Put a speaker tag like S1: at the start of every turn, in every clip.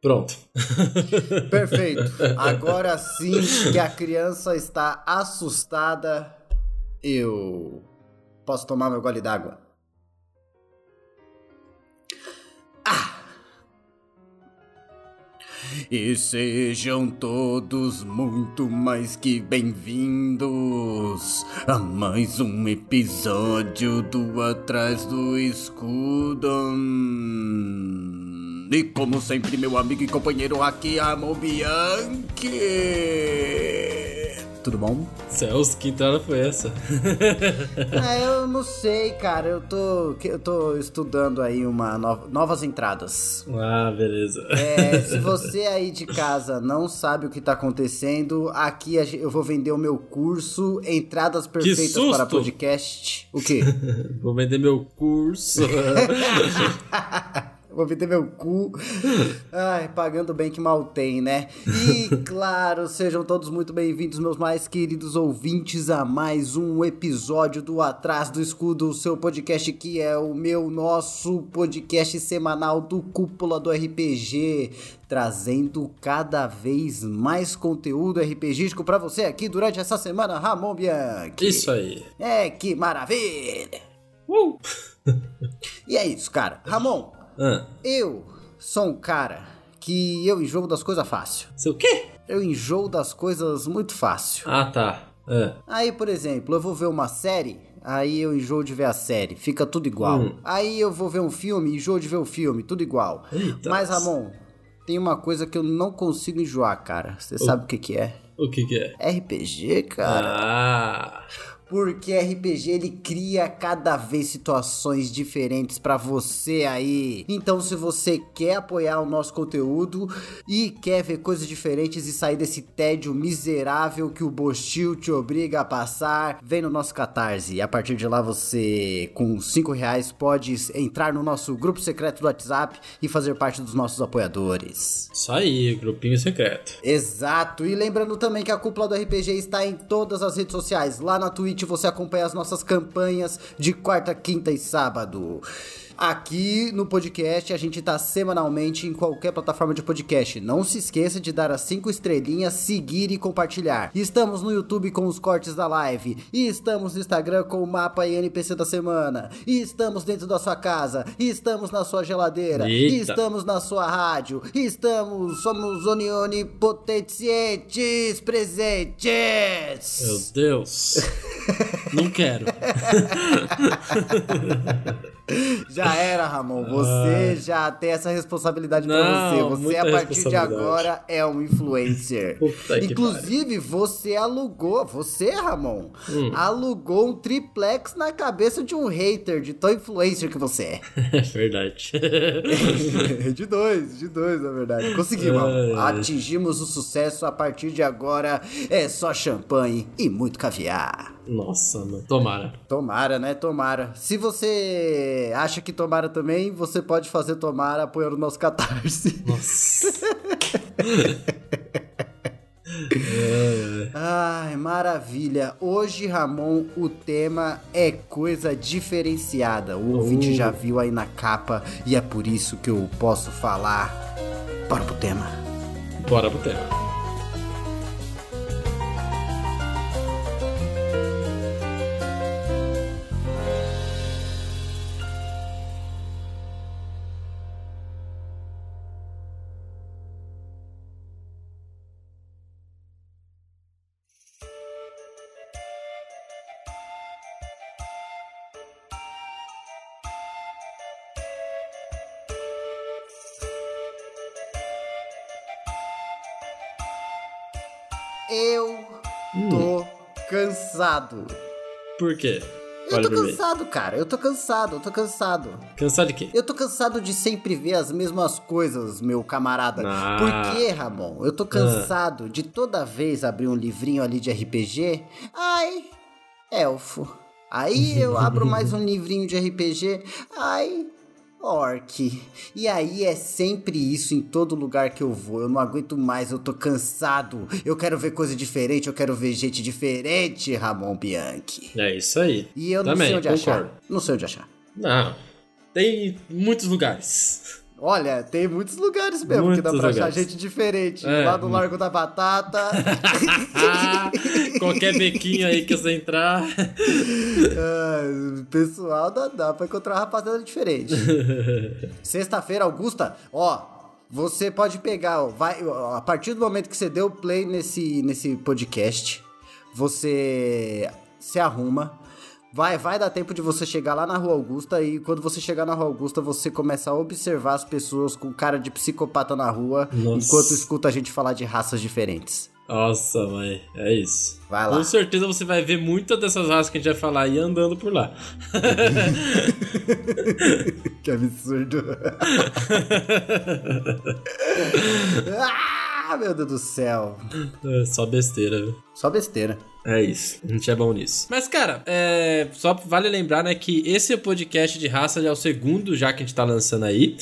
S1: Pronto.
S2: Perfeito. Agora sim que a criança está assustada, eu posso tomar meu gole d'água. Ah! E sejam todos muito mais que bem-vindos a mais um episódio do Atrás do Escudo. E como sempre, meu amigo e companheiro aqui, Amon Bianchi. Tudo bom?
S1: Céus, que entrada foi essa?
S2: ah, eu não sei, cara. Eu tô, eu tô estudando aí uma no, novas entradas.
S1: Ah, beleza.
S2: É, se você aí de casa não sabe o que tá acontecendo, aqui eu vou vender o meu curso Entradas Perfeitas para Podcast. O quê?
S1: vou vender meu curso.
S2: Vou vender meu cu. Ai, pagando bem que mal tem, né? E claro, sejam todos muito bem-vindos, meus mais queridos ouvintes, a mais um episódio do Atrás do Escudo, o seu podcast que é o meu, nosso podcast semanal do Cúpula do RPG, trazendo cada vez mais conteúdo RPGístico para você aqui durante essa semana, Ramon Bianchi.
S1: Isso aí.
S2: É, que maravilha!
S1: Uh!
S2: e é isso, cara. Ramon,
S1: ah.
S2: Eu sou um cara que eu enjoo das coisas fácil.
S1: Seu quê?
S2: Eu enjoo das coisas muito fácil.
S1: Ah, tá. É.
S2: Aí, por exemplo, eu vou ver uma série, aí eu enjoo de ver a série, fica tudo igual. Hum. Aí eu vou ver um filme, enjoo de ver o filme, tudo igual.
S1: Eita
S2: Mas, Ramon, tem uma coisa que eu não consigo enjoar, cara. Você sabe o que que é?
S1: O que que é?
S2: RPG, cara.
S1: Ah
S2: porque RPG ele cria cada vez situações diferentes para você aí. Então, se você quer apoiar o nosso conteúdo e quer ver coisas diferentes e sair desse tédio miserável que o Bostil te obriga a passar, vem no nosso Catarse. E a partir de lá, você, com 5 reais, pode entrar no nosso grupo secreto do WhatsApp e fazer parte dos nossos apoiadores.
S1: Isso aí, grupinho secreto.
S2: Exato. E lembrando também que a cúpula do RPG está em todas as redes sociais, lá na Twitch você acompanha as nossas campanhas de quarta, quinta e sábado. Aqui no podcast a gente tá semanalmente em qualquer plataforma de podcast. Não se esqueça de dar as cinco estrelinhas, seguir e compartilhar. Estamos no YouTube com os cortes da live. E estamos no Instagram com o mapa e NPC da semana. E estamos dentro da sua casa. E estamos na sua geladeira.
S1: Eita.
S2: E estamos na sua rádio. E estamos, somos onipotentes presentes.
S1: Meu Deus. Não quero.
S2: Já era, Ramon. Você já tem essa responsabilidade Não, pra você. Você, a partir de agora, é um influencer. Inclusive, você alugou, você, Ramon, hum. alugou um triplex na cabeça de um hater de tão influencer que você é.
S1: É verdade.
S2: de dois, de dois, na verdade. Conseguimos, é. Atingimos o sucesso. A partir de agora, é só champanhe e muito caviar.
S1: Nossa, mano. Tomara.
S2: Tomara, né? Tomara. Se você acha que tomara também, você pode fazer tomara apoiando o nosso catarse.
S1: Nossa.
S2: Ai, maravilha. Hoje, Ramon, o tema é coisa diferenciada. O ouvinte uh. já viu aí na capa e é por isso que eu posso falar. Bora pro tema.
S1: Bora pro tema.
S2: Eu tô hum. cansado.
S1: Por quê?
S2: Eu tô cansado, cara. Eu tô cansado, eu tô cansado.
S1: Cansado de quê?
S2: Eu tô cansado de sempre ver as mesmas coisas, meu camarada.
S1: Ah.
S2: Por quê, Ramon? Eu tô cansado ah. de toda vez abrir um livrinho ali de RPG. Ai, elfo. Aí eu abro mais um livrinho de RPG. Ai, Orc. E aí é sempre isso em todo lugar que eu vou. Eu não aguento mais, eu tô cansado. Eu quero ver coisa diferente, eu quero ver gente diferente, Ramon Bianchi.
S1: É isso aí.
S2: E eu Também, não sei onde concordo. achar. Não sei onde achar.
S1: Não. Tem muitos lugares.
S2: Olha, tem muitos lugares mesmo que dá
S1: Muitos
S2: pra achar
S1: lugares.
S2: gente diferente.
S1: É.
S2: Lá no Largo da Batata.
S1: Qualquer bequinho aí que você entrar.
S2: Ah, pessoal, dá, dá pra encontrar uma rapaziada diferente. Sexta-feira, Augusta, ó. Você pode pegar, ó, vai, ó, a partir do momento que você deu play nesse, nesse podcast, você se arruma. Vai, vai dar tempo de você chegar lá na Rua Augusta e quando você chegar na Rua Augusta, você começa a observar as pessoas com cara de psicopata na rua,
S1: Nossa.
S2: enquanto escuta a gente falar de raças diferentes.
S1: Nossa, mãe, é isso.
S2: Vai lá.
S1: Com certeza você vai ver muitas dessas raças que a gente vai falar aí andando por lá.
S2: que absurdo. ah, meu Deus do céu.
S1: É só besteira, viu?
S2: Só besteira.
S1: É isso, a gente é bom nisso. Mas, cara, é, só vale lembrar, né, que esse podcast de raça é o segundo já que a gente tá lançando aí.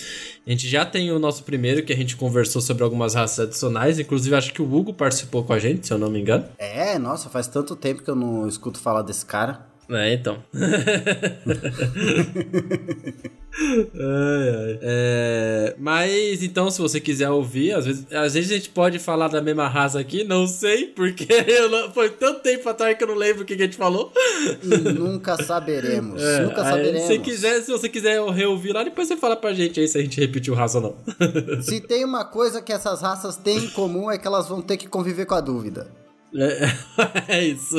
S1: A gente já tem o nosso primeiro, que a gente conversou sobre algumas raças adicionais. Inclusive, acho que o Hugo participou com a gente, se eu não me engano.
S2: É, nossa, faz tanto tempo que eu não escuto falar desse cara.
S1: É, então. Ai, ai. É, mas então, se você quiser ouvir, às vezes, às vezes a gente pode falar da mesma raça aqui, não sei, porque eu não- foi tanto tempo atrás que eu não lembro o que, que a gente falou.
S2: E nunca saberemos.
S1: É,
S2: nunca
S1: aí,
S2: saberemos.
S1: Se, quiser, se você quiser reouvir lá, depois você fala pra gente aí se a gente repetiu raça ou não.
S2: Se tem uma coisa que essas raças têm em comum é que elas vão ter que conviver com a dúvida.
S1: É, é isso.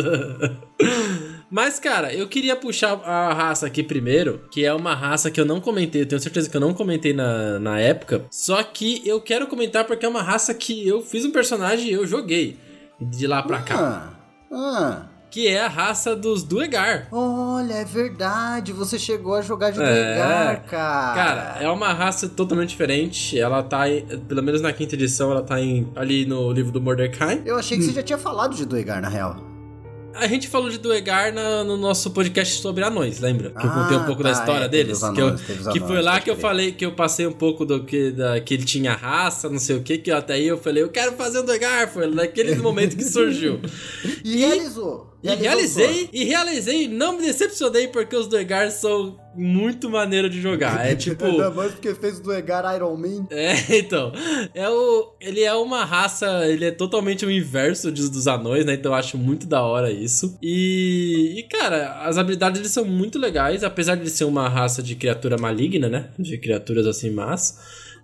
S1: Mas, cara, eu queria puxar a raça aqui primeiro, que é uma raça que eu não comentei, eu tenho certeza que eu não comentei na, na época. Só que eu quero comentar porque é uma raça que eu fiz um personagem e eu joguei de lá pra cá.
S2: Ah, ah.
S1: Que é a raça dos Duegar.
S2: Olha, é verdade. Você chegou a jogar de
S1: É.
S2: Duegar, cara.
S1: Cara, é uma raça totalmente diferente. Ela tá, em- pelo menos na quinta edição, ela tá em, ali no livro do Mordecai.
S2: Eu achei que você já tinha falado de Duegar, na real.
S1: A gente falou de Duegar na- no nosso podcast sobre anões, lembra? Que eu
S2: Ah,
S1: contei um pouco da
S2: tá,
S1: história
S2: é,
S1: deles.
S2: os
S1: que eu-
S2: anões,
S1: que
S2: anões,
S1: foi lá que eu falei que eu passei um pouco do que, da, que ele tinha raça, não sei o que, que até aí eu falei, eu quero fazer um Duegar. Foi naquele momento que surgiu.
S2: E, realizou.
S1: E
S2: Realizou
S1: realizei, e realizei, e não me decepcionei porque os Duegar são muito maneiro de jogar. É tipo.
S2: Ainda mais porque fez do Egar Iron Man.
S1: É, então. É o, ele é uma raça. Ele é totalmente o inverso de- dos anões, né? Então eu acho muito da hora isso. E, e, cara, as habilidades deles são muito legais, apesar de ele ser uma raça de criatura maligna, né? De criaturas assim más.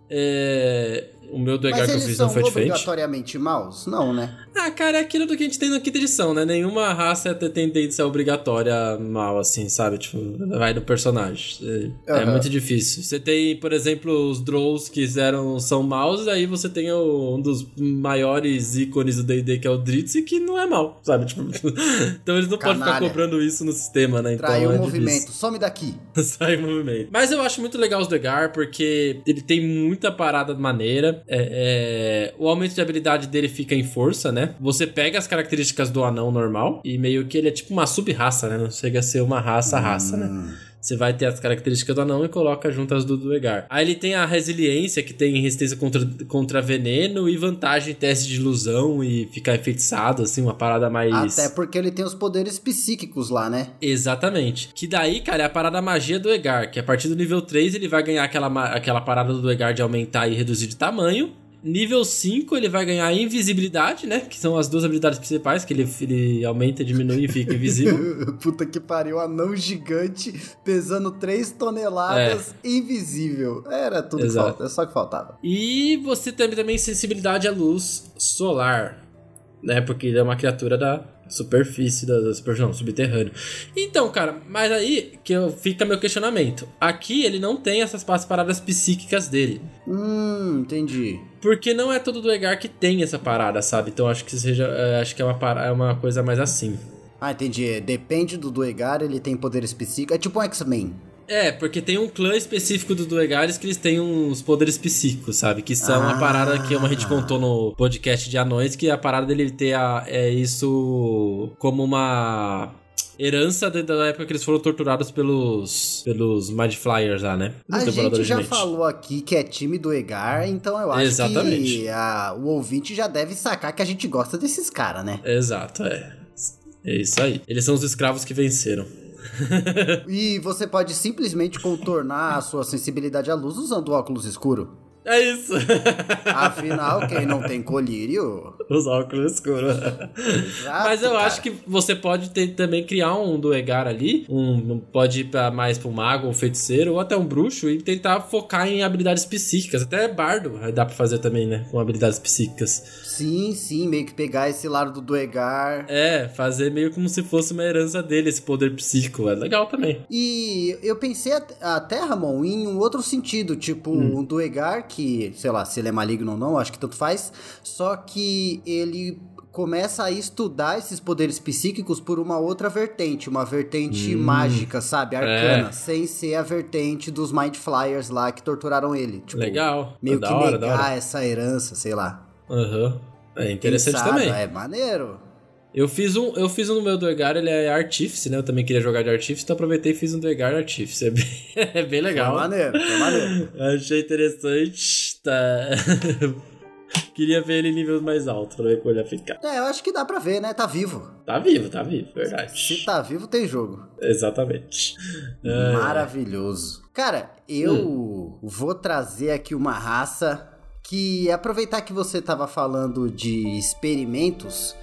S1: É, o meu do Egar
S2: Mas
S1: que eu
S2: eles
S1: fiz
S2: são
S1: não foi diferente.
S2: obrigatoriamente maus? Não, né?
S1: Ah, cara, é aquilo do que a gente tem na quinta edição, né? Nenhuma raça tem tendência obrigatória mal, assim, sabe? Tipo, vai do personagem. É, é
S2: Aham.
S1: muito difícil. Você tem, por exemplo, os Drows que eram, são maus, aí você tem o- um dos maiores ícones do D&D, que é o Dritz, que não é mal, sabe? Tipo, então eles não podem ficar cobrando isso no sistema, né? Então
S2: Traiu
S1: é
S2: o movimento.
S1: difícil.
S2: Some daqui.
S1: Sai em movimento. Mas eu acho muito legal os Degar, porque ele tem muita parada maneira. É, é, o aumento de habilidade dele fica em força, né? Você pega as características do anão normal e meio que ele é tipo uma sub-raça, né? Não chega a ser uma raça-raça, né? Você vai ter as características do anão e coloca junto as do Duegar. Aí ele tem a resiliência, que tem resistência contra, contra veneno e vantagem em teste de ilusão e ficar enfeitiçado, assim, uma parada mais...
S2: Até porque ele tem os poderes psíquicos lá, né?
S1: Exatamente. Que daí, cara, é a parada magia do Egar, que a partir do nível 3 ele vai ganhar aquela, aquela parada do Egar de aumentar e reduzir de tamanho. Nível 5 ele vai ganhar invisibilidade, né? Que são as duas habilidades principais, que ele, ele aumenta, diminui e fica invisível.
S2: Puta que pariu, anão gigante pesando 3 toneladas, invisível. Era tudo que
S1: Exato.
S2: falta, é só que faltava.
S1: e você tem também sensibilidade à luz solar, né? Porque ele é uma criatura da superfície, da, da super, não, subterrâneo. Então, cara, mas aí que eu, fica meu questionamento. Aqui ele não tem essas as paradas psíquicas dele.
S2: Hum, entendi.
S1: Porque não é todo do Egar que tem essa parada, sabe? Então acho que seja. é, acho que é uma, para- é uma coisa mais assim.
S2: Ah, entendi. Depende do Duegar, ele tem poderes psíquicos. É tipo um X-Men.
S1: É, porque tem um clã específico dos Duegares que eles têm uns poderes psíquicos, sabe? Que são a
S2: Ah.
S1: parada que a gente contou no podcast de anões, que a parada dele ter a, é isso como uma herança de- da época que eles foram torturados pelos pelos Mind Flyers lá, né? Os
S2: A gente já falou aqui que é time do Egar, então eu acho
S1: Exatamente.
S2: que a- o ouvinte já deve sacar que a gente gosta desses caras, né?
S1: Exato, é. É isso aí. Eles são os escravos que venceram.
S2: E você pode simplesmente contornar a sua sensibilidade à luz usando óculos escuro.
S1: É isso.
S2: Afinal, quem não tem colírio.
S1: Os óculos escuros.
S2: Exato,
S1: Mas eu
S2: cara.
S1: acho que você pode ter, também criar um Duegar ali. Um, pode ir pra, mais pra um mago, um feiticeiro ou até um bruxo e tentar focar em habilidades psíquicas. Até bardo dá pra fazer também, né? Com habilidades psíquicas.
S2: Sim, sim, meio que pegar esse lado do Duegar.
S1: É, fazer meio como se fosse uma herança dele, esse poder psíquico. É legal também.
S2: E eu pensei at- até, Ramon, em um outro sentido, tipo um Duegar que, sei lá, se ele é maligno ou não, acho que tanto faz, só que ele começa a estudar esses poderes psíquicos por uma outra vertente, uma vertente mágica, sabe, arcana,
S1: É.
S2: sem ser a vertente dos Mind Flyers lá que torturaram ele. Tipo,
S1: legal.
S2: Meio
S1: da
S2: que
S1: hora,
S2: negar essa herança, sei lá.
S1: Aham. É
S2: Quem
S1: interessante
S2: sabe,
S1: também.
S2: É maneiro.
S1: Eu fiz um, eu fiz um no meu Duegar, ele é Artífice, né? Eu também queria jogar de Artífice, então aproveitei e fiz um Duegar Artífice. É bem, é bem legal.
S2: Foi maneiro, foi maneiro.
S1: Achei interessante. Tá. Queria ver ele em nível mais alto pra ver como ele ia ficar.
S2: É, eu acho que dá pra ver, né? Tá vivo.
S1: Tá vivo, tá vivo, verdade.
S2: Se tá vivo, tem jogo.
S1: Exatamente. É,
S2: Maravilhoso. Cara, eu
S1: Hum.
S2: vou trazer aqui uma raça que, aproveitar que você tava falando de experimentos,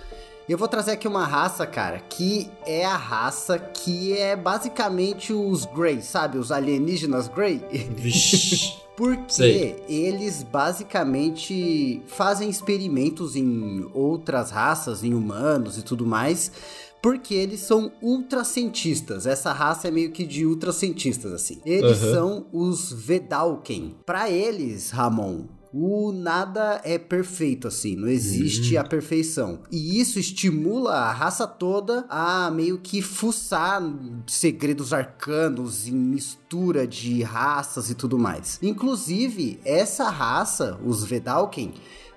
S2: eu vou trazer aqui uma raça, cara, que é a raça que é basicamente os Grey, sabe? Os alienígenas Grey.
S1: Vixe.
S2: Porque
S1: Sei.
S2: eles basicamente fazem experimentos em outras raças, em humanos e tudo mais, porque eles são ultracientistas. Essa raça é meio que de ultracientistas, assim. Eles
S1: Aham.
S2: são os Vedalken. Pra eles, Ramon, o nada é perfeito, assim, não existe a perfeição. E isso estimula a raça toda a meio que fuçar segredos arcanos em mistura de raças e tudo mais. Inclusive, essa raça, os Vedalken,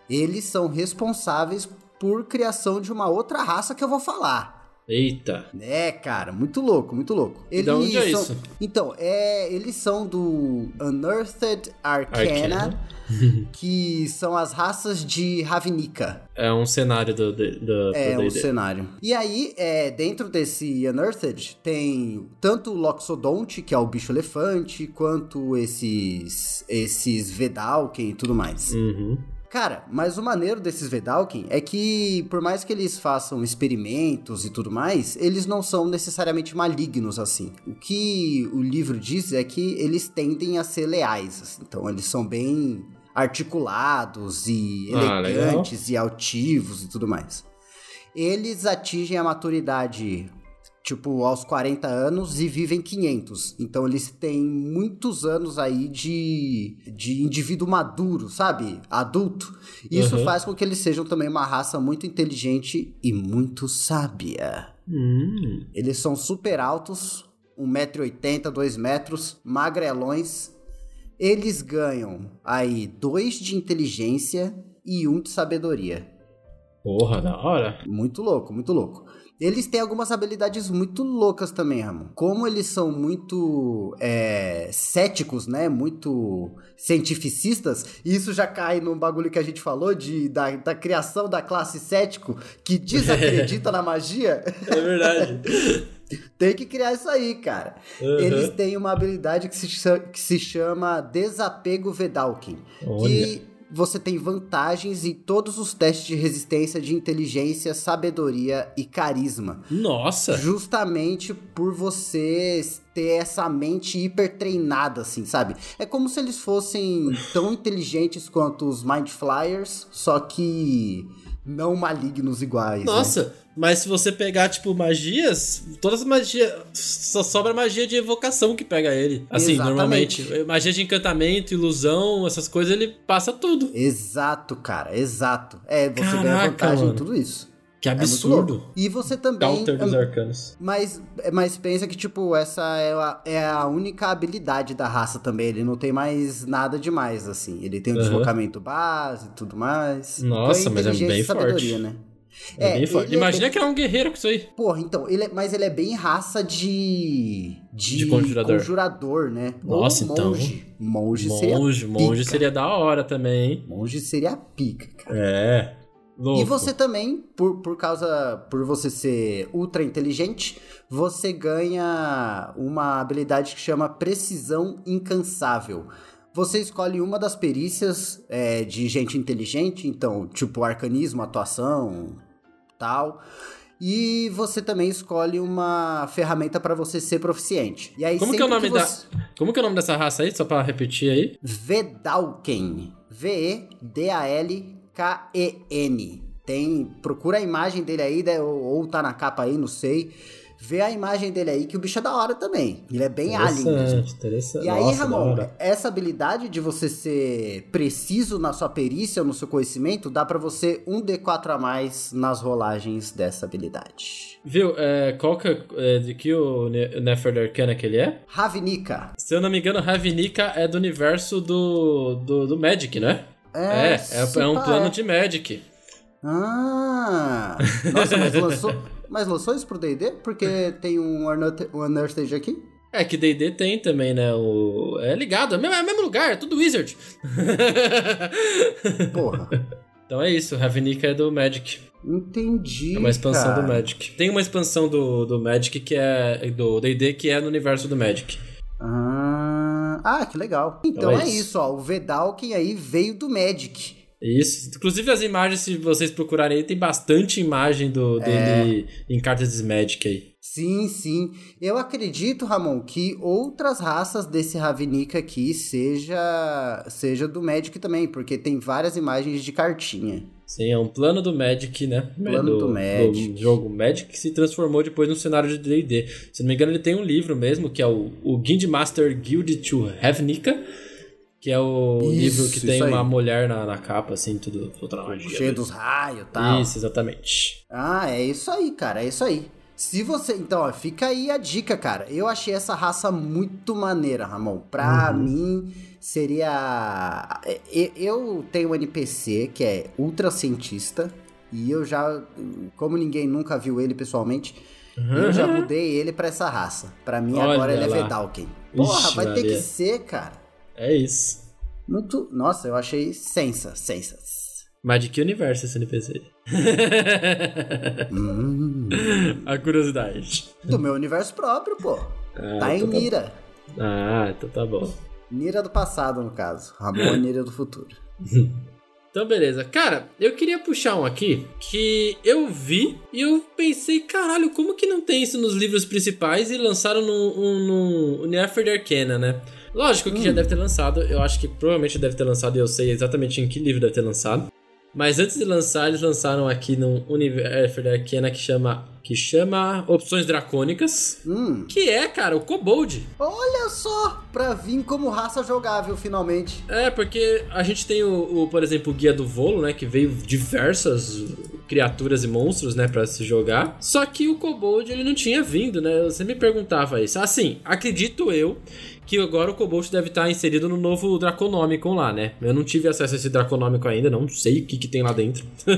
S2: eles são responsáveis por criação de uma outra raça que eu vou falar.
S1: Eita.
S2: É, cara, muito louco, muito louco.
S1: E da onde é
S2: são-
S1: isso?
S2: Então, é, eles são do Unearthed Arcana,
S1: Arcana.
S2: que são as raças de Ravnica.
S1: É um cenário do, do, do,
S2: É
S1: do
S2: um cenário. E aí, é, dentro desse Unearthed, tem tanto o Loxodonte, que é o bicho elefante, quanto esses esses Vedalken e tudo mais.
S1: Uhum.
S2: Cara, mas o maneiro desses Vedalken é que, por mais que eles façam experimentos e tudo mais, eles não são necessariamente malignos assim. O que o livro diz é que eles tendem a ser leais. assim. Então, eles são bem articulados e
S1: Ah,
S2: elegantes e altivos e tudo mais. Eles atingem a maturidade tipo aos 40 anos e vivem 500. Então eles têm muitos anos aí de de indivíduo maduro, sabe? Adulto. Isso
S1: Uhum.
S2: faz com que eles sejam também uma raça muito inteligente e muito sábia.
S1: Hum.
S2: Eles são super altos, 1,80m, 2 metros, magrelões. Eles ganham aí dois de inteligência e um de sabedoria.
S1: Porra, da hora.
S2: Muito louco, muito louco. Eles têm algumas habilidades muito loucas também, Ramon. Como eles são muito é, céticos, né? Muito cientificistas, isso já cai num bagulho que a gente falou de, da, da criação da classe cético que desacredita na magia.
S1: É verdade.
S2: Tem que criar isso aí, cara.
S1: Uhum.
S2: Eles têm uma habilidade que se, que se chama Desapego Vedalken.
S1: Olha.
S2: Que você tem vantagens em todos os testes de resistência de inteligência, sabedoria e carisma.
S1: Nossa.
S2: Justamente por você ter essa mente hiper treinada, assim, sabe? É como se eles fossem tão inteligentes quanto os Mind Flyers, só que não malignos iguais. né?
S1: Nossa, mas se você pegar, tipo, magias, todas as magias. Só sobra magia de evocação que pega ele. Assim,
S2: Exatamente.
S1: normalmente. Magia de encantamento, ilusão, essas coisas, ele passa tudo.
S2: Exato, cara, exato. É, você ganha
S1: Caraca,
S2: vantagem
S1: mano.
S2: em tudo isso.
S1: Que
S2: É
S1: absurdo.
S2: louco. E você também.
S1: Counter dos arcanos.
S2: Mas, mas pensa que, tipo, essa é a, é a única habilidade da raça também. Ele não tem mais nada demais, assim. Ele tem o
S1: Aham.
S2: deslocamento base e tudo mais.
S1: Nossa,
S2: Então,
S1: mas é bem forte.
S2: né?
S1: É,
S2: É,
S1: bem forte.
S2: é
S1: Imagina
S2: bem-
S1: que é um guerreiro com isso aí.
S2: Porra, então, ele é- mas ele é bem raça de. De,
S1: De conjurador.
S2: conjurador, né?
S1: Nossa,
S2: Ou
S1: então.
S2: monge. Monge seria.
S1: Monge, monge seria da hora também, hein?
S2: Monge seria pica, cara.
S1: É. Louco.
S2: E você também, por, por causa. Por você ser ultra inteligente, você ganha uma habilidade que chama Precisão Incansável. Você escolhe uma das perícias é, de gente inteligente, então, tipo arcanismo, atuação, tal. E você também escolhe uma ferramenta para você ser proficiente. E aí
S1: Como que é o nome
S2: você-
S1: da. Como que é o nome dessa raça aí? Só pra repetir aí.
S2: Vedalken. V-E-D-A-L-K-E-N. Tem. Procura a imagem dele aí, né, ou, ou tá na capa aí, não sei. Vê a imagem dele aí, que o bicho é da hora também. Ele é bem alien mesmo.
S1: Interessante, interessante.
S2: E aí,
S1: Nossa,
S2: Ramon, essa habilidade de você ser preciso na sua perícia, no seu conhecimento, dá pra você um D4 a mais nas rolagens dessa habilidade.
S1: Viu, é, qual que é, é, de que o Ne- Nefer Arcana que ele é?
S2: Ravnica.
S1: Se eu não me engano, Ravnica é do universo do, do, do Magic, não é? É, é, um plano
S2: é.
S1: de Magic.
S2: Ah! Nossa, mas lançou, mas lançou isso pro D&D? Porque tem um Unearthed aqui?
S1: É que D&D tem também, né? O... É ligado, é o mesmo, é mesmo lugar, é tudo Wizard.
S2: Porra.
S1: então é isso, Ravnica é do Magic.
S2: Entendi,
S1: É uma expansão
S2: cara.
S1: do Magic. Tem uma expansão do, do Magic que é. do D&D que é no universo do Magic.
S2: Ah, ah, que legal. Então,
S1: Então é
S2: é
S1: isso.
S2: isso, ó. O Vedalken aí veio do Magic.
S1: Isso. Inclusive as imagens, se vocês procurarem aí, tem bastante imagem do,
S2: É.
S1: dele em cartas de Magic aí.
S2: Sim, sim. Eu acredito, Ramon, que outras raças desse Ravnica aqui seja seja do Magic também, porque tem várias imagens de cartinha.
S1: Sim, é um plano do Magic, né?
S2: Plano do Magic.
S1: Do jogo Magic que se transformou depois num cenário de D&D. Se não me engano, ele tem um livro mesmo, que é o, o Guild Master Guild to Ravnica, que é o
S2: Isso,
S1: livro que tem uma mulher na, na capa, assim, tudo toda magia.
S2: Cheio dos raios e tal.
S1: Isso, exatamente.
S2: Ah, é isso aí, cara, é isso aí. Se você. Então, ó, fica aí a dica, cara. Eu achei essa raça muito maneira, Ramon. Pra
S1: Uhum.
S2: mim, seria. é, Eu tenho um NPC que é ultra cientista. E eu já. Como ninguém nunca viu ele pessoalmente, eu já mudei ele pra essa raça. Pra mim,
S1: Olha
S2: agora ele é
S1: lá.
S2: Vedalken. Porra,
S1: Ixi,
S2: vai ter que
S1: Maria.
S2: ser, cara.
S1: É isso.
S2: Muito. Nossa, eu achei sensa, sensas.
S1: Magic Universe esse NPC.
S2: Hum,
S1: A curiosidade.
S2: do meu universo próprio, pô.
S1: Ah,
S2: tá em
S1: então tá-
S2: mira.
S1: Ah, então tá bom.
S2: Nira do passado, no caso. Ramon é Nira do futuro.
S1: Então, beleza. Cara, eu queria puxar um aqui que eu vi e eu pensei, caralho, como que não tem isso nos livros principais e lançaram no, um, no Universo Arcana, né? Lógico que já deve ter lançado, eu acho que provavelmente deve ter lançado e eu sei exatamente em que livro deve ter lançado. Mas antes de lançar, eles lançaram aqui num universo Arcana que chama, que chama Opções Dracônicas,
S2: Hum,
S1: que é, cara, o Kobold.
S2: olha só! Pra vir como raça jogável, finalmente.
S1: É, porque a gente tem o, o, por exemplo, o Guia do Volo, né? Que veio diversas criaturas e monstros, né? Pra se jogar. Só que o Kobold, ele não tinha vindo, né? Você me perguntava isso. Assim, acredito eu que agora o Kobold deve estar inserido no novo Draconomicon lá, né? Eu não tive acesso a esse Draconomicon ainda, não sei o que, que tem lá dentro.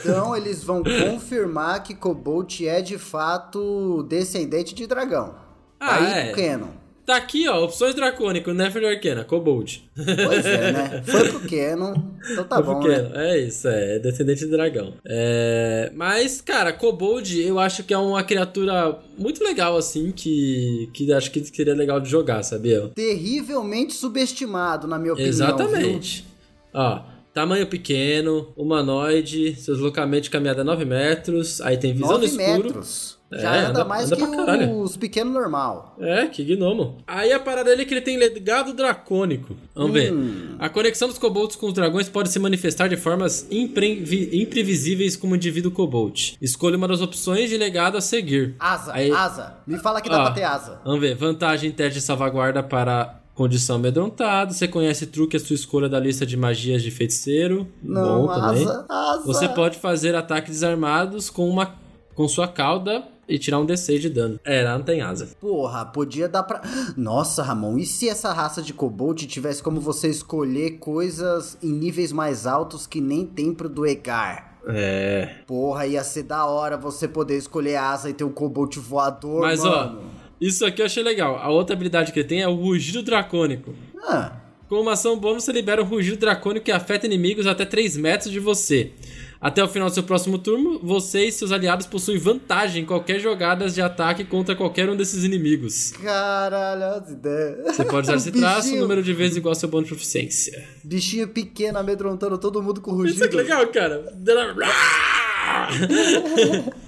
S2: Então eles vão confirmar que Cobalt é de fato descendente de dragão.
S1: Ah,
S2: Aí
S1: é.
S2: Canon.
S1: Tá aqui, ó. Opções Dracônicas, Nefer Arcana, Kobold.
S2: Pois é, né? Foi pro Canon. Então tá
S1: Foi
S2: bom, né?
S1: É isso, é, é descendente de dragão. É, mas, cara, Kobold eu acho que é uma criatura muito legal, assim, que, que acho que seria legal de jogar, sabia?
S2: Terrivelmente subestimado, na minha opinião. viu?
S1: Exatamente. Ó, tamanho pequeno, humanoide, seus deslocamento de caminhada 9 metros, aí tem visão no
S2: 9
S1: escuro.
S2: metros.
S1: É,
S2: Já anda,
S1: anda-
S2: mais
S1: anda
S2: que os pequenos normal.
S1: É, que gnomo. Aí a parada dele é que ele tem legado dracônico. Vamos ver.
S2: Hum.
S1: A conexão dos kobolds com os dragões pode se manifestar de formas imprevi- imprevisíveis como indivíduo kobold. Escolha uma das opções de legado a seguir.
S2: Asa,
S1: Aí-
S2: asa. Me fala que dá
S1: Ó.
S2: pra ter asa.
S1: Vamos ver. Vantagem teste de salvaguarda para condição amedrontado. Você conhece truque à sua escolha da lista de magias de feiticeiro.
S2: Não,
S1: Bom também.
S2: asa, asa.
S1: Você pode fazer ataques desarmados com uma com sua cauda e tirar um D6 de dano. É, lá não tem asa.
S2: Porra, podia dar pra. Nossa, Ramon, e se essa raça de Kobold tivesse como você escolher coisas em níveis mais altos que nem tem pro do Egar?
S1: É.
S2: Porra, ia ser da hora você poder escolher asa e ter um Kobold voador,
S1: Mas
S2: mano.
S1: ó, isso aqui eu achei legal. A outra habilidade que ele tem é o rugido dracônico.
S2: Ah,
S1: Com uma ação bônus, você libera um rugido dracônico que afeta inimigos até 3 metros de você. Até o final do seu próximo turno, você e seus aliados possuem vantagem em qualquer jogada de ataque contra qualquer um desses inimigos.
S2: Caralho, as ideias.
S1: Você pode usar esse traço,
S2: bichinho-
S1: número de vezes igual ao seu bônus de proficiência.
S2: Bichinho pequeno amedrontando todo mundo com rugido.
S1: Isso é que legal, cara.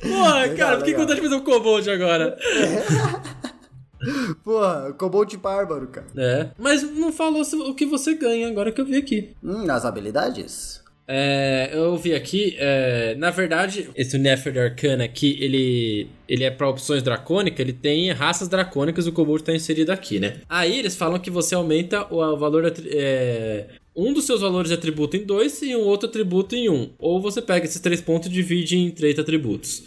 S1: Porra, cara, fiquei com
S2: legal.
S1: vontade de fazer um kobold agora.
S2: Porra, Cobalt Bárbaro, cara.
S1: É, mas não falou o que você ganha agora que eu vi aqui.
S2: Hum, as habilidades?
S1: É, eu vi aqui, é, na verdade, esse Nefer Arcana aqui, ele, ele é para opções dracônicas, ele tem raças dracônicas, o Kobold tá inserido aqui, né? Aí eles falam que você aumenta o, o valor, atri- é, um dos seus valores de atributo em dois e um outro atributo em um. Ou você pega esses três pontos e divide em três atributos.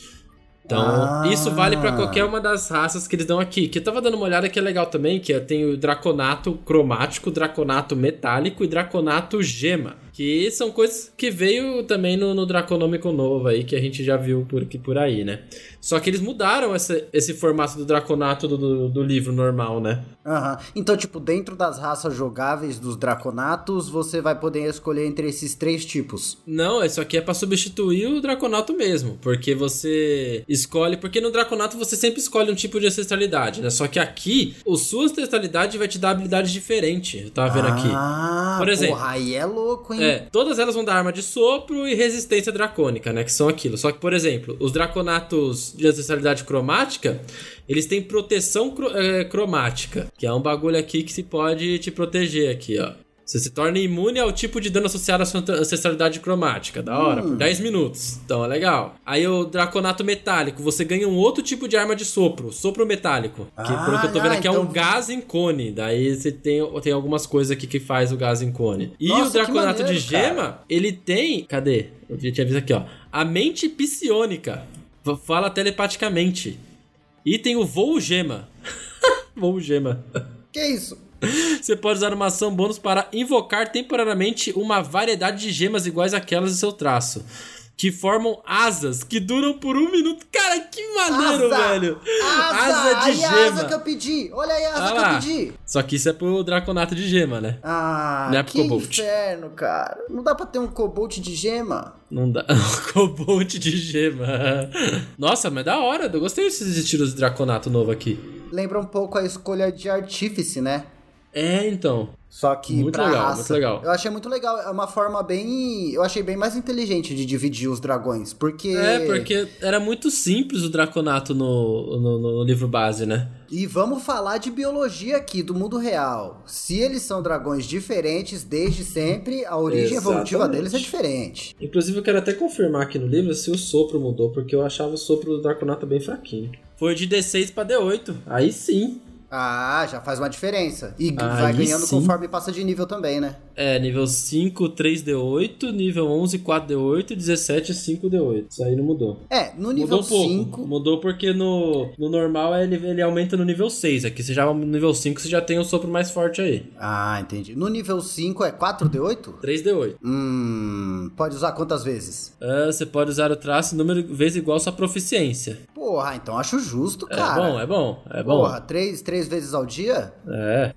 S1: Então,
S2: Ah.
S1: isso vale pra qualquer uma das raças que eles dão aqui. Que eu tava dando uma olhada que é legal também, que é- tem o Draconato cromático, Draconato metálico e Draconato gema. Que são coisas que veio também no, no Draconômico novo aí, que a gente já viu por aqui por aí, né? Só que eles mudaram essa- esse formato do Draconato do, do, do livro normal, né?
S2: Aham. Então, tipo, dentro das raças jogáveis dos Draconatos, você vai poder escolher entre esses três tipos.
S1: Não, isso aqui é pra substituir o Draconato mesmo. Porque você escolhe. Porque no Draconato você sempre escolhe um tipo de ancestralidade, né? Só que aqui, a sua ancestralidade vai te dar habilidade diferente. Eu tava vendo aqui.
S2: Ah,
S1: Por exemplo.
S2: Porra, aí é louco, hein?
S1: É, todas elas vão dar arma de sopro e resistência dracônica, né? Que são aquilo. Só que, por exemplo, os draconatos de ancestralidade cromática, eles têm proteção cro- é, cromática, que é um bagulho aqui que se pode te proteger aqui, ó. Você se torna imune ao tipo de dano associado à sua ancestralidade cromática. Da hora, por 10 minutos. Então é legal. Aí o Draconato Metálico, você ganha um outro tipo de arma de sopro. Sopro metálico. Que
S2: Ah,
S1: pelo que eu tô vendo
S2: ah,
S1: aqui é
S2: então-
S1: um gás em cone. Daí você tem, tem algumas coisas aqui que faz o gás em cone. E
S2: Nossa,
S1: o Draconato
S2: maneiro,
S1: de Gema, ele tem. Cadê? Eu tinha visto aqui, ó. A mente psionica. Fala telepaticamente. E tem o voo gema. voo gema.
S2: Que isso?
S1: Você pode usar uma ação bônus para invocar temporariamente uma variedade de gemas iguais àquelas do seu traço. Que formam asas que duram por um minuto. Cara, que maneiro,
S2: Asa!
S1: velho!
S2: Asa!
S1: Asa de
S2: aí a asa
S1: gema.
S2: que eu pedi! Olha aí a asa
S1: Ah
S2: que eu pedi!
S1: Só que isso é pro Draconato de Gema, né?
S2: Ah,
S1: Não é pro
S2: que
S1: Cobalt.
S2: inferno, cara. Não dá pra ter um Cobalt de gema?
S1: Não dá. Cobalt de gema. Nossa, mas da hora. Eu gostei desses estilos de Draconato novo aqui.
S2: Lembra um pouco a escolha de Artífice, né?
S1: É, então.
S2: Só que
S1: Muito
S2: pra
S1: legal,
S2: raça.
S1: muito legal.
S2: Eu achei muito legal. É uma forma bem. Eu achei bem mais inteligente de dividir os dragões. Porque.
S1: É, porque era muito simples o Draconato no, no, no livro base, né?
S2: E vamos falar de biologia aqui, do mundo real. Se eles são dragões diferentes desde sempre, a origem evolutiva
S1: Exatamente.
S2: deles é diferente.
S1: Inclusive, eu quero até confirmar aqui no livro se o sopro mudou, porque eu achava o sopro do Draconato bem fraquinho. Foi de D6 pra D8. Aí sim.
S2: Ah, já faz uma diferença. E
S1: Aí
S2: vai ganhando
S1: sim.
S2: conforme passa de nível também, né?
S1: É, nível 5, 3D8, nível 11, 4D8, 17, 5D8. Isso aí não mudou.
S2: É, no nível
S1: Mudou um pouco.
S2: 5.
S1: Mudou porque no, no normal ele, ele aumenta no nível 6. Aqui você já no nível 5 você já tem o sopro mais forte aí.
S2: Ah, entendi. No nível 5 é 4D8?
S1: 3D8.
S2: Hum. Pode usar quantas vezes?
S1: Ah, você pode usar o traço número vezes igual à sua proficiência.
S2: Porra, então acho justo,
S1: É
S2: cara.
S1: bom, é bom, é bom.
S2: Porra, três, três vezes ao dia?
S1: É.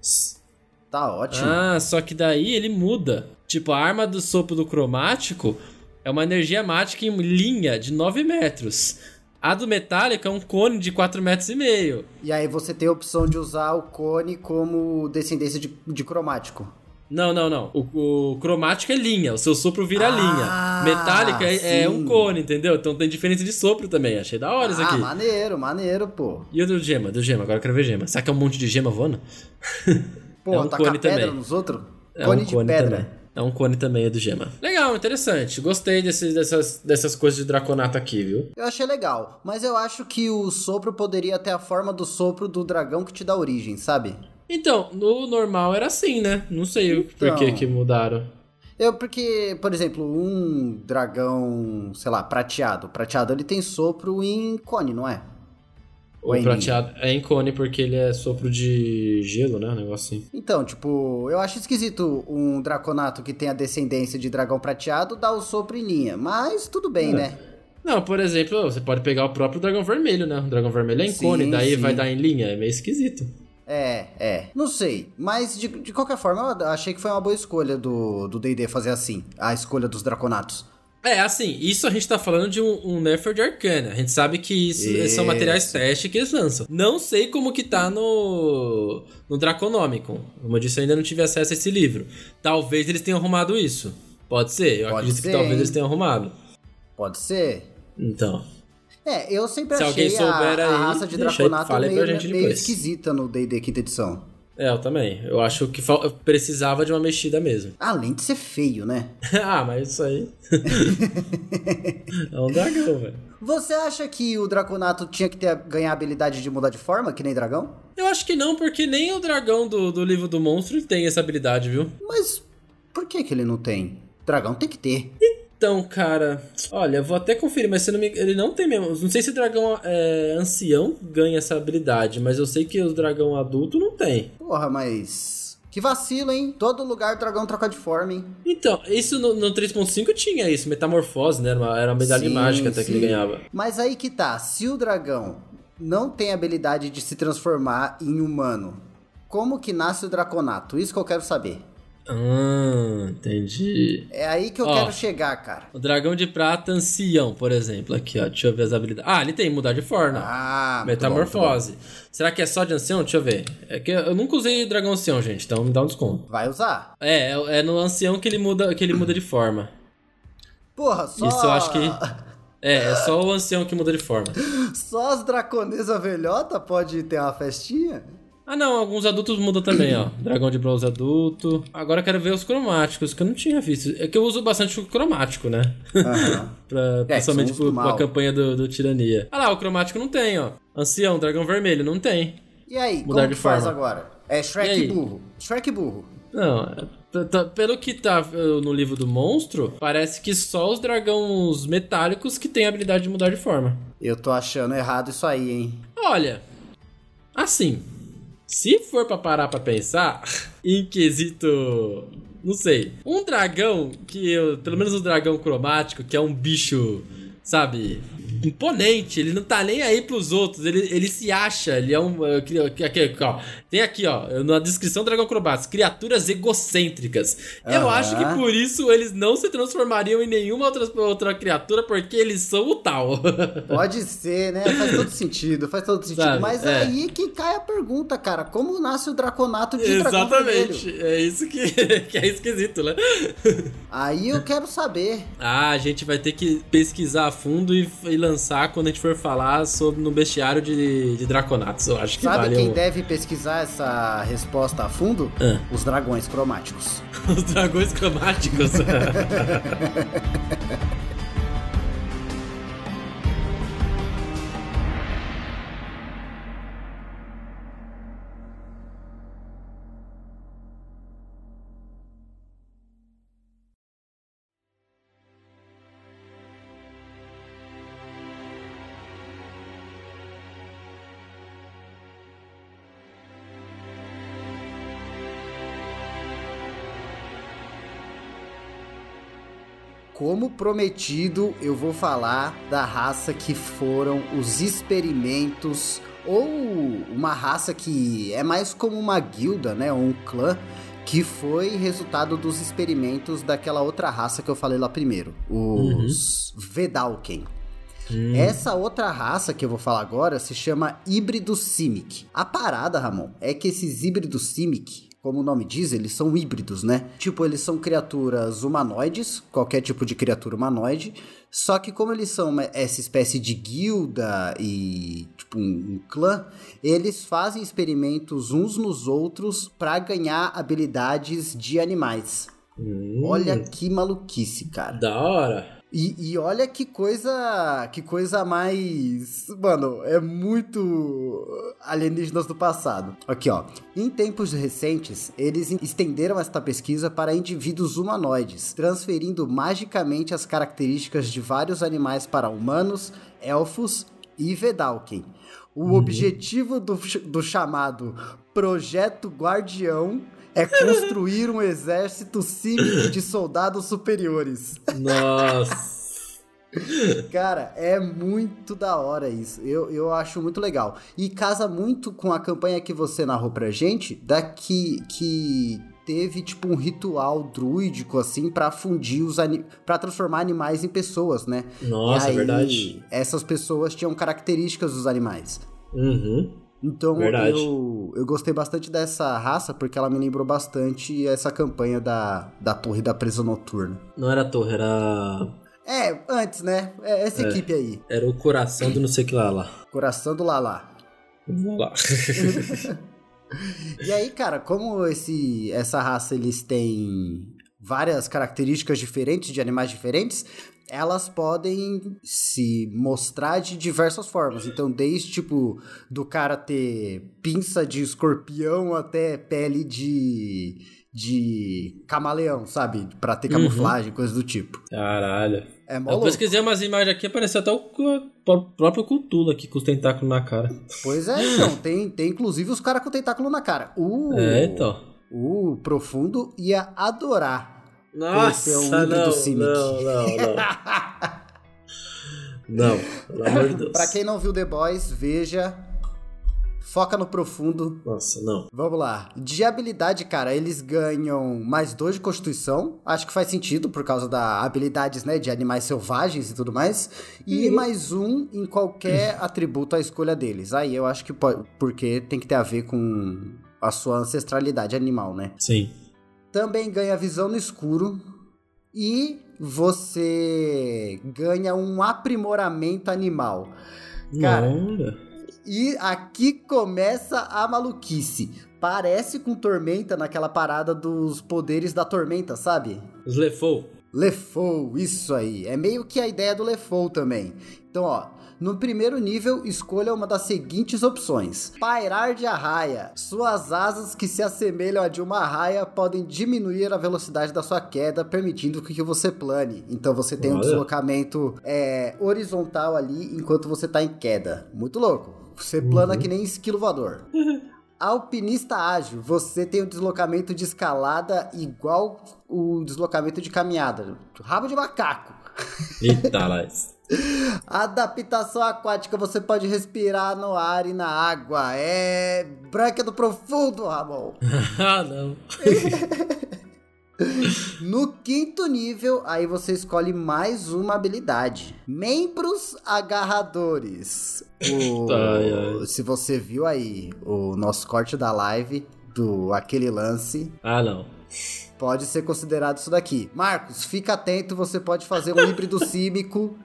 S2: Tá ótimo.
S1: Ah, só que daí ele muda. Tipo, a arma do sopro do cromático é uma energia mágica em linha de 9 metros. A do metálico é um cone de 4 metros e meio.
S2: E aí você tem a opção de usar o cone como descendência de, de cromático.
S1: Não, não, não. O, o cromático é linha, o seu sopro vira
S2: Ah,
S1: linha. Metálica é, é um cone, entendeu? Então tem diferença de sopro também. Achei da hora isso
S2: ah,
S1: aqui.
S2: maneiro, maneiro, pô.
S1: E o do gema, do gema, agora eu quero ver gema. Será que é um monte de gema voando?
S2: Pô,
S1: É um cone
S2: pedra
S1: também.
S2: nos outros?
S1: É
S2: cone
S1: um
S2: de
S1: cone
S2: pedra.
S1: também. É um cone também, é do gema. Legal, interessante. Gostei desses, dessas, dessas coisas de draconato aqui, viu?
S2: Eu achei legal, mas eu acho que o sopro poderia ter a forma do sopro do dragão que te dá origem, sabe?
S1: Então, no normal era assim, né? Não sei o por que
S2: Então.
S1: que mudaram.
S2: Eu, porque, por exemplo, um dragão, sei lá, prateado. Prateado ele tem sopro em cone, não é?
S1: O
S2: em
S1: prateado é em cone porque ele é sopro de gelo, né? Um negócio assim.
S2: Então, tipo, eu acho esquisito um draconato que tem a descendência de dragão prateado dar o sopro em linha. Mas tudo bem,
S1: É.
S2: né?
S1: Não, por exemplo, você pode pegar o próprio dragão vermelho, né? O dragão vermelho é em
S2: Sim,
S1: cone, daí
S2: sim.
S1: vai dar em linha. É meio esquisito.
S2: É, é. Não sei. Mas de, de qualquer forma, eu achei que foi uma boa escolha do do D&D fazer assim. A escolha dos draconatos.
S1: É, assim, isso a gente tá falando de um, um Nerfer de Arcana. A gente sabe que isso,
S2: Isso.
S1: são materiais teste que eles lançam. Não sei como que tá no, no Draconomicon. Como eu disse, eu ainda não tive acesso a esse livro. Talvez eles tenham arrumado isso. Pode ser, eu
S2: Pode
S1: acredito
S2: ser,
S1: que talvez
S2: hein?
S1: eles tenham arrumado.
S2: Pode ser?
S1: Então.
S2: É, eu sempre
S1: Se
S2: achei a, a raça de Draconato meio, meio esquisita no D&D quinta edição.
S1: É, eu também. Eu acho que fal- precisava de uma mexida mesmo.
S2: Além de ser feio, né?
S1: ah, mas isso aí. é um dragão, velho.
S2: Você acha que o Draconato tinha que ter, ganhar a habilidade de mudar de forma, que nem dragão?
S1: Eu acho que não, porque nem o dragão do, do livro do monstro tem essa habilidade, viu?
S2: Mas por que que ele não tem? Dragão tem que ter.
S1: Então, cara, olha, vou até conferir, mas se não me... ele não tem mesmo. Não sei se o dragão é, ancião ganha essa habilidade, mas eu sei que o dragão adulto não tem.
S2: Porra, mas... Que vacilo, hein? Todo lugar o dragão troca de forma, hein?
S1: Então, isso no, no 3.5 tinha isso, metamorfose, né? Era uma, era uma medalha
S2: Sim,
S1: mágica até que ele
S2: sim.
S1: ganhava.
S2: Mas aí que tá, se o dragão não tem habilidade de se transformar em humano, como que nasce o Draconato? Isso que eu quero saber.
S1: Ah, entendi.
S2: É aí que eu
S1: Ó.
S2: quero chegar, cara.
S1: O dragão de prata ancião, por exemplo. Aqui, ó. Deixa eu ver as habilidades. Ah, ele tem mudar de forma.
S2: Ah, bom,
S1: Metamorfose. Será que é só de ancião? Deixa eu ver. É que eu nunca usei dragão ancião, gente, então me dá um desconto.
S2: Vai usar.
S1: É, é é no ancião que ele muda, que ele muda de forma.
S2: Porra, só...
S1: Isso eu acho que. É, é só o ancião que muda de forma.
S2: Só as draconesas velhota pode ter uma festinha?
S1: Ah, não, alguns adultos mudam também, ó. Dragão de bronze adulto. Agora eu quero ver os cromáticos, que eu não tinha visto. É que eu uso bastante o cromático, né?
S2: Aham.
S1: pra, principalmente
S2: É,
S1: pra
S2: mal.
S1: campanha do, do Tirania. Ah lá, o cromático não tem, ó. Ancião, dragão vermelho, não tem.
S2: E aí,
S1: Mudar
S2: como
S1: de
S2: que faz
S1: forma.
S2: agora? É Shrek burro. Shrek burro.
S1: Não, é- tá- tá- pelo que tá uh, no livro do monstro, parece que só os dragões metálicos que têm a habilidade de mudar de forma.
S2: Eu tô achando errado isso aí, hein?
S1: Olha, assim, se for pra parar pra pensar, em quesito. Não sei. Um dragão que eu. Pelo menos um dragão cromático, que é um bicho, sabe? Imponente, ele não tá nem aí pros outros, ele, ele se acha, ele é um. aqui, aqui, ó, tem aqui, ó, na descrição do Dragão Cromático, criaturas egocêntricas. Eu
S2: Aham.
S1: acho que por isso eles não se transformariam em nenhuma outra, outra criatura, porque eles são o tal.
S2: Pode ser, né? Faz todo sentido, faz todo sentido.
S1: Sabe,
S2: Mas
S1: é.
S2: aí que cai a pergunta, cara. Como nasce o Draconato de?
S1: Exatamente. É isso que, que é esquisito, né?
S2: Aí eu quero saber.
S1: Ah, a gente vai ter que pesquisar a fundo e, e lançar quando a gente for falar sobre no bestiário de, de Draconatos. Eu acho que
S2: Sabe
S1: vale
S2: quem deve pesquisar essa resposta a fundo?
S1: Ah.
S2: Os dragões cromáticos.
S1: os dragões cromáticos.
S2: Como prometido, eu vou falar da raça que foram os experimentos, ou uma raça que é mais como uma guilda, né? Ou um clã, que foi resultado dos experimentos daquela outra raça que eu falei lá primeiro, os Vedalken.
S1: Hum.
S2: Essa outra raça que eu vou falar agora se chama híbrido Simic. A parada, Ramon, é que esses híbridos Simic, como o nome diz, eles são híbridos, né? Tipo, eles são criaturas humanoides, qualquer tipo de criatura humanoide. Só que como eles são uma- essa espécie de guilda e tipo um, um clã, eles fazem experimentos uns nos outros pra ganhar habilidades de animais.
S1: Hum,
S2: Olha que maluquice, cara.
S1: Da hora.
S2: E, e olha que coisa. Que coisa mais. Mano, é muito alienígenas do passado. Aqui, ó. Em tempos recentes, eles estenderam esta pesquisa para indivíduos humanoides, transferindo magicamente as características de vários animais para humanos, elfos e Vedalken. O objetivo do, do chamado Projeto Guardião é construir um exército cívico de soldados superiores.
S1: Nossa.
S2: Cara, é muito da hora isso. Eu, eu acho muito legal. E casa muito com a campanha que você narrou pra gente, da que, teve tipo um ritual druídico assim pra fundir os ani para transformar animais em pessoas, né?
S1: Nossa,
S2: e aí,
S1: é verdade.
S2: Essas pessoas tinham características dos animais.
S1: Uhum.
S2: Então
S1: Verdade.
S2: eu, eu gostei bastante dessa raça porque ela me lembrou bastante essa campanha da, da Torre da Presa Noturna.
S1: Não era a torre, era.
S2: É, antes, né? É essa
S1: É.
S2: equipe aí.
S1: Era o coração do não sei que lá lá.
S2: Coração do Lala.
S1: Vamos lá.
S2: E aí, cara, como esse, essa raça eles têm várias características diferentes de animais diferentes, elas podem se mostrar de diversas formas. Então, desde tipo do cara ter pinça de escorpião até pele de de camaleão, sabe? Pra ter
S1: Uhum.
S2: camuflagem, coisa do tipo.
S1: Caralho.
S2: É mó
S1: Eu pesquisei umas imagens aqui, apareceu até o o próprio Cthulhu aqui com os tentáculos na cara.
S2: Pois é, então, tem, tem inclusive os caras com tentáculo na cara. O,
S1: É, então.
S2: o Profundo ia adorar
S1: Nossa,
S2: o
S1: não, não,
S2: Simic.
S1: não, não. Não, pelo amor de Deus.
S2: Pra quem não viu The Boys, veja. Foca no profundo.
S1: Nossa, não.
S2: Vamos lá. De habilidade, cara, eles ganham mais dois de constituição. Acho que faz sentido por causa da habilidades, né, de animais selvagens e tudo mais. E mais um em qualquer atributo à escolha deles. Aí eu acho que pode, porque tem que ter a ver com a sua ancestralidade animal, né?
S1: Sim.
S2: Também ganha visão no escuro. E você ganha um aprimoramento animal. Cara. E aqui começa a maluquice. Parece com Tormenta naquela parada dos poderes da Tormenta, sabe?
S1: Os Lefou.
S2: Lefou, isso aí. É meio que a ideia do Lefou também. Então, ó, no primeiro nível, escolha uma das seguintes opções: Pairar de arraia. Suas asas que se assemelham a de uma arraia podem diminuir a velocidade da sua queda, permitindo que você plane. Então você tem um
S1: Olha.
S2: deslocamento é, horizontal ali enquanto você tá em queda. Muito louco. Você plana que nem esquilo voador. Alpinista ágil, você tem um deslocamento de escalada igual o deslocamento de caminhada. Rabo de macaco.
S1: Eita, Lais.
S2: Adaptação aquática, você pode respirar no ar e na água. É branca do profundo, Ramon.
S1: ah, não.
S2: No quinto nível, aí você escolhe mais uma habilidade. Membros agarradores. O-. Se você viu aí o nosso corte da live do aquele lance,
S1: Ah, não.
S2: pode ser considerado isso daqui. Marcos, fica atento, você pode fazer um híbrido símico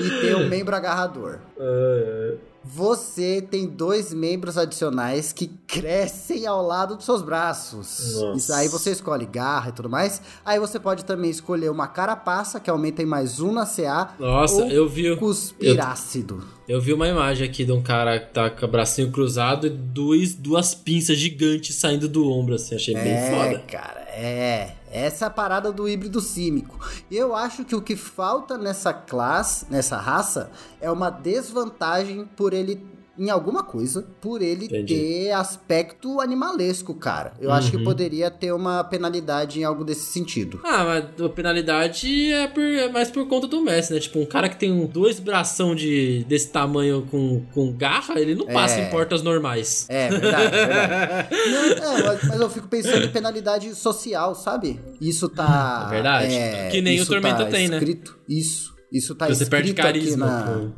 S2: e ter um membro agarrador. Você tem dois membros adicionais que crescem ao lado dos seus braços.
S1: Nossa.
S2: Isso aí você escolhe garra e tudo mais. Aí você pode também escolher uma carapaça, que aumenta em mais um na CA.
S1: Nossa, eu vi.
S2: Cuspirácido.
S1: Eu vi uma imagem aqui de um cara que tá com o bracinho cruzado e dois, duas pinças gigantes saindo do ombro, assim. Achei bem
S2: É,
S1: foda.
S2: cara, é. Essa é a parada do híbrido símico. Eu acho que o que falta nessa classe, nessa raça, é uma desvantagem por ele. Em alguma coisa, por ele
S1: Entendi.
S2: ter aspecto animalesco, cara. Eu acho que
S1: Uhum.
S2: poderia ter uma penalidade em algo desse sentido.
S1: Ah, mas a penalidade é, por- é mais por conta do Messi, né? Tipo, um cara que tem um- dois bração de, desse tamanho com, com garra, ele não passa
S2: É.
S1: em portas normais.
S2: É, verdade, verdade. Não, é, mas, mas eu fico pensando em penalidade social, sabe? Isso tá.
S1: É verdade. Que nem o Tormenta
S2: tá
S1: tem, né?
S2: escrito, Isso. Isso tá
S1: Você
S2: escrito
S1: perde
S2: aqui
S1: carisma
S2: na,
S1: com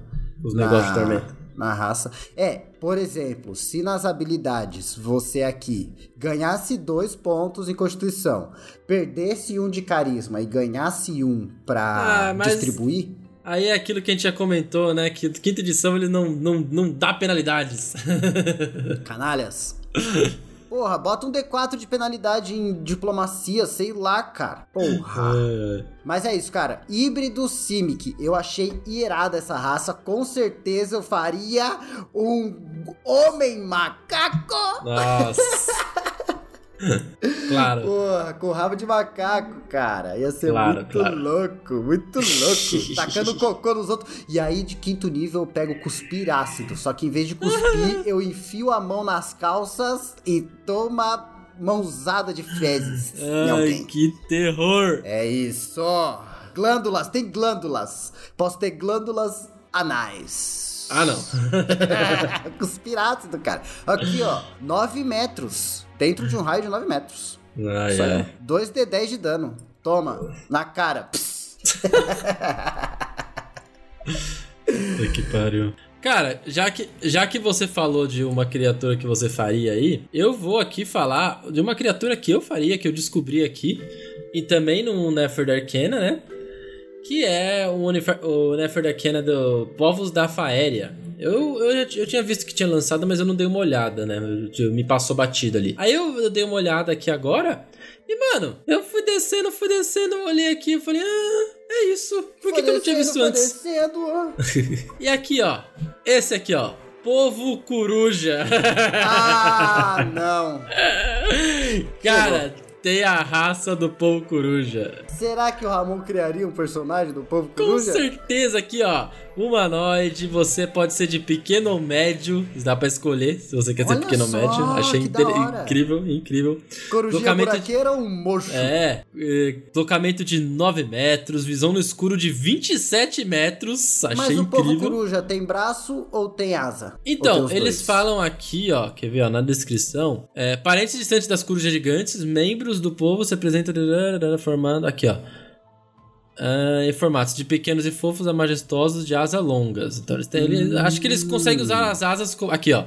S1: os
S2: na-
S1: negócios de tormenta.
S2: Na raça. É, por exemplo, se nas habilidades você aqui ganhasse dois pontos em Constituição, perdesse um de carisma e ganhasse um pra
S1: Ah, mas-
S2: distribuir.
S1: Aí é aquilo que a gente já comentou, né? Que quinta edição ele não, não, não dá penalidades.
S2: Canalhas. Porra, bota um D4 de penalidade em diplomacia, sei lá, cara. Porra.
S1: É.
S2: Mas é isso, cara. Híbrido Simic. Eu achei irada essa raça. Com certeza eu faria um homem macaco.
S1: Nossa. claro.
S2: Porra, com rabo de macaco, cara. Ia ser
S1: Claro,
S2: muito
S1: claro.
S2: louco, muito louco. Tacando cocô nos outros. E aí, de quinto nível, eu pego cuspir ácido. Só que em vez de cuspir, eu enfio a mão nas calças e toma mãozada de fezes
S1: Ai, que terror.
S2: É isso. Glândulas, tem glândulas. Posso ter glândulas anais.
S1: Ah, não.
S2: Cuspir ácido, cara. Aqui, ó. 9 metros. Dentro de um raio de 9 metros. Isso
S1: ai.
S2: é 2d10 de dano. Toma, na cara.
S1: Puta que pariu. Cara, já que, já que você falou de uma criatura que você faria aí, eu vou aqui falar de uma criatura que eu faria, que eu descobri aqui, e também no Nefer Arcana, né? Que é o, Unifer- o Nefer Arcana do Povos da Faéria. Eu, eu, eu tinha visto que tinha lançado, mas eu não dei uma olhada, né? Eu- eu- me passou batido ali. Aí eu, eu dei uma olhada aqui agora, e mano, eu fui descendo, fui descendo, olhei aqui e falei, ah, é isso. Por que, que eu não tinha visto antes? E aqui, ó. Esse aqui, ó. Povo Coruja.
S2: Ah, não.
S1: Cara, tem a raça do Povo Coruja.
S2: Será que o Ramon criaria um personagem do povo
S1: Com
S2: coruja?
S1: certeza aqui, ó. Humanoide, você pode ser de pequeno ou médio. Dá pra escolher se você quer ser
S2: Olha
S1: pequeno ou
S2: só,
S1: médio. Achei incrível, incrível.
S2: Corujinha
S1: Locamento de-
S2: buraqueira ou um mocho?
S1: É, é, deslocamento de 9 metros, visão no escuro de 27 metros. Achei
S2: Mas o povo
S1: incrível.
S2: coruja tem braço ou tem asa? Ou tem
S1: Então,
S2: os
S1: eles
S2: dois?
S1: falam aqui, ó, quer ver, ó, na descrição, é, parentes distantes das corujas gigantes, membros do povo se apresentam formando, aqui, ó, ah, em formatos de pequenos e fofos a majestosos de asas longas. Então, eles têm, acho que eles conseguem usar as asas, co- aqui, ó,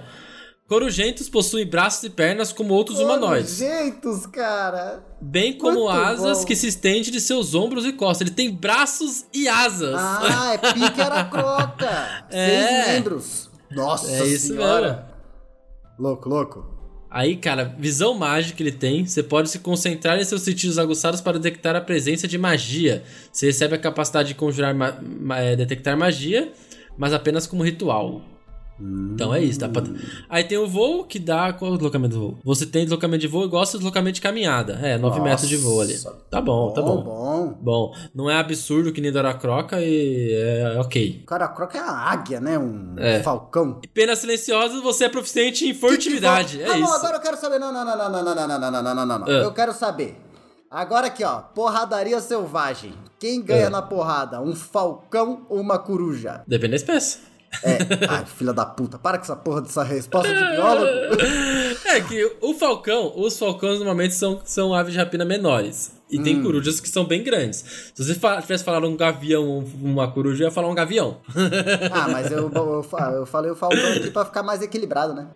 S1: corujentos possuem braços e pernas como outros humanoides,
S2: Jeitos, cara.
S1: bem como
S2: Muito
S1: asas
S2: bom.
S1: que se estendem de seus ombros e costas. Ele tem braços e asas.
S2: Ah, é pique aracroca.
S1: É.
S2: Seis membros. Nossa
S1: É isso
S2: senhora. Louco, louco.
S1: Aí, cara, visão mágica ele tem. Você pode se concentrar em seus sentidos aguçados para detectar a presença de magia. Você recebe a capacidade de conjurar, ma ma- é, detectar magia, mas apenas como ritual. Então é isso, dá pra... Aí tem o voo que dá. Qual é o deslocamento do voo? Você tem deslocamento de voo e gosta de deslocamento de caminhada. É, 9
S2: Nossa.
S1: metros de voo ali. Tá bom, tá bom.
S2: bom.
S1: Bom, não é absurdo que nem do Aracroca e é ok.
S2: O cara croca é uma águia, né? Um
S1: É.
S2: falcão.
S1: Pena silenciosa, você é proficiente em furtividade.
S2: Que que
S1: É
S2: Ramon,
S1: isso.
S2: agora eu quero saber. Não, não, não, não, não, não, não, não, não, não, não, não, não.
S1: Ah.
S2: Eu quero saber. Agora aqui, ó. Porradaria selvagem. Quem ganha
S1: Ah.
S2: na porrada? Um falcão ou uma coruja?
S1: Depende da espécie.
S2: É. Ai, filha da puta. Para com essa porra dessa resposta de biólogo.
S1: É que o falcão, os falcões normalmente são, são aves de rapina menores. E tem
S2: Hum.
S1: corujas que são bem grandes. Se você tivesse falado um gavião uma coruja, eu ia falar um gavião.
S2: Ah, mas eu, eu, eu falei o falcão aqui pra ficar mais equilibrado, né?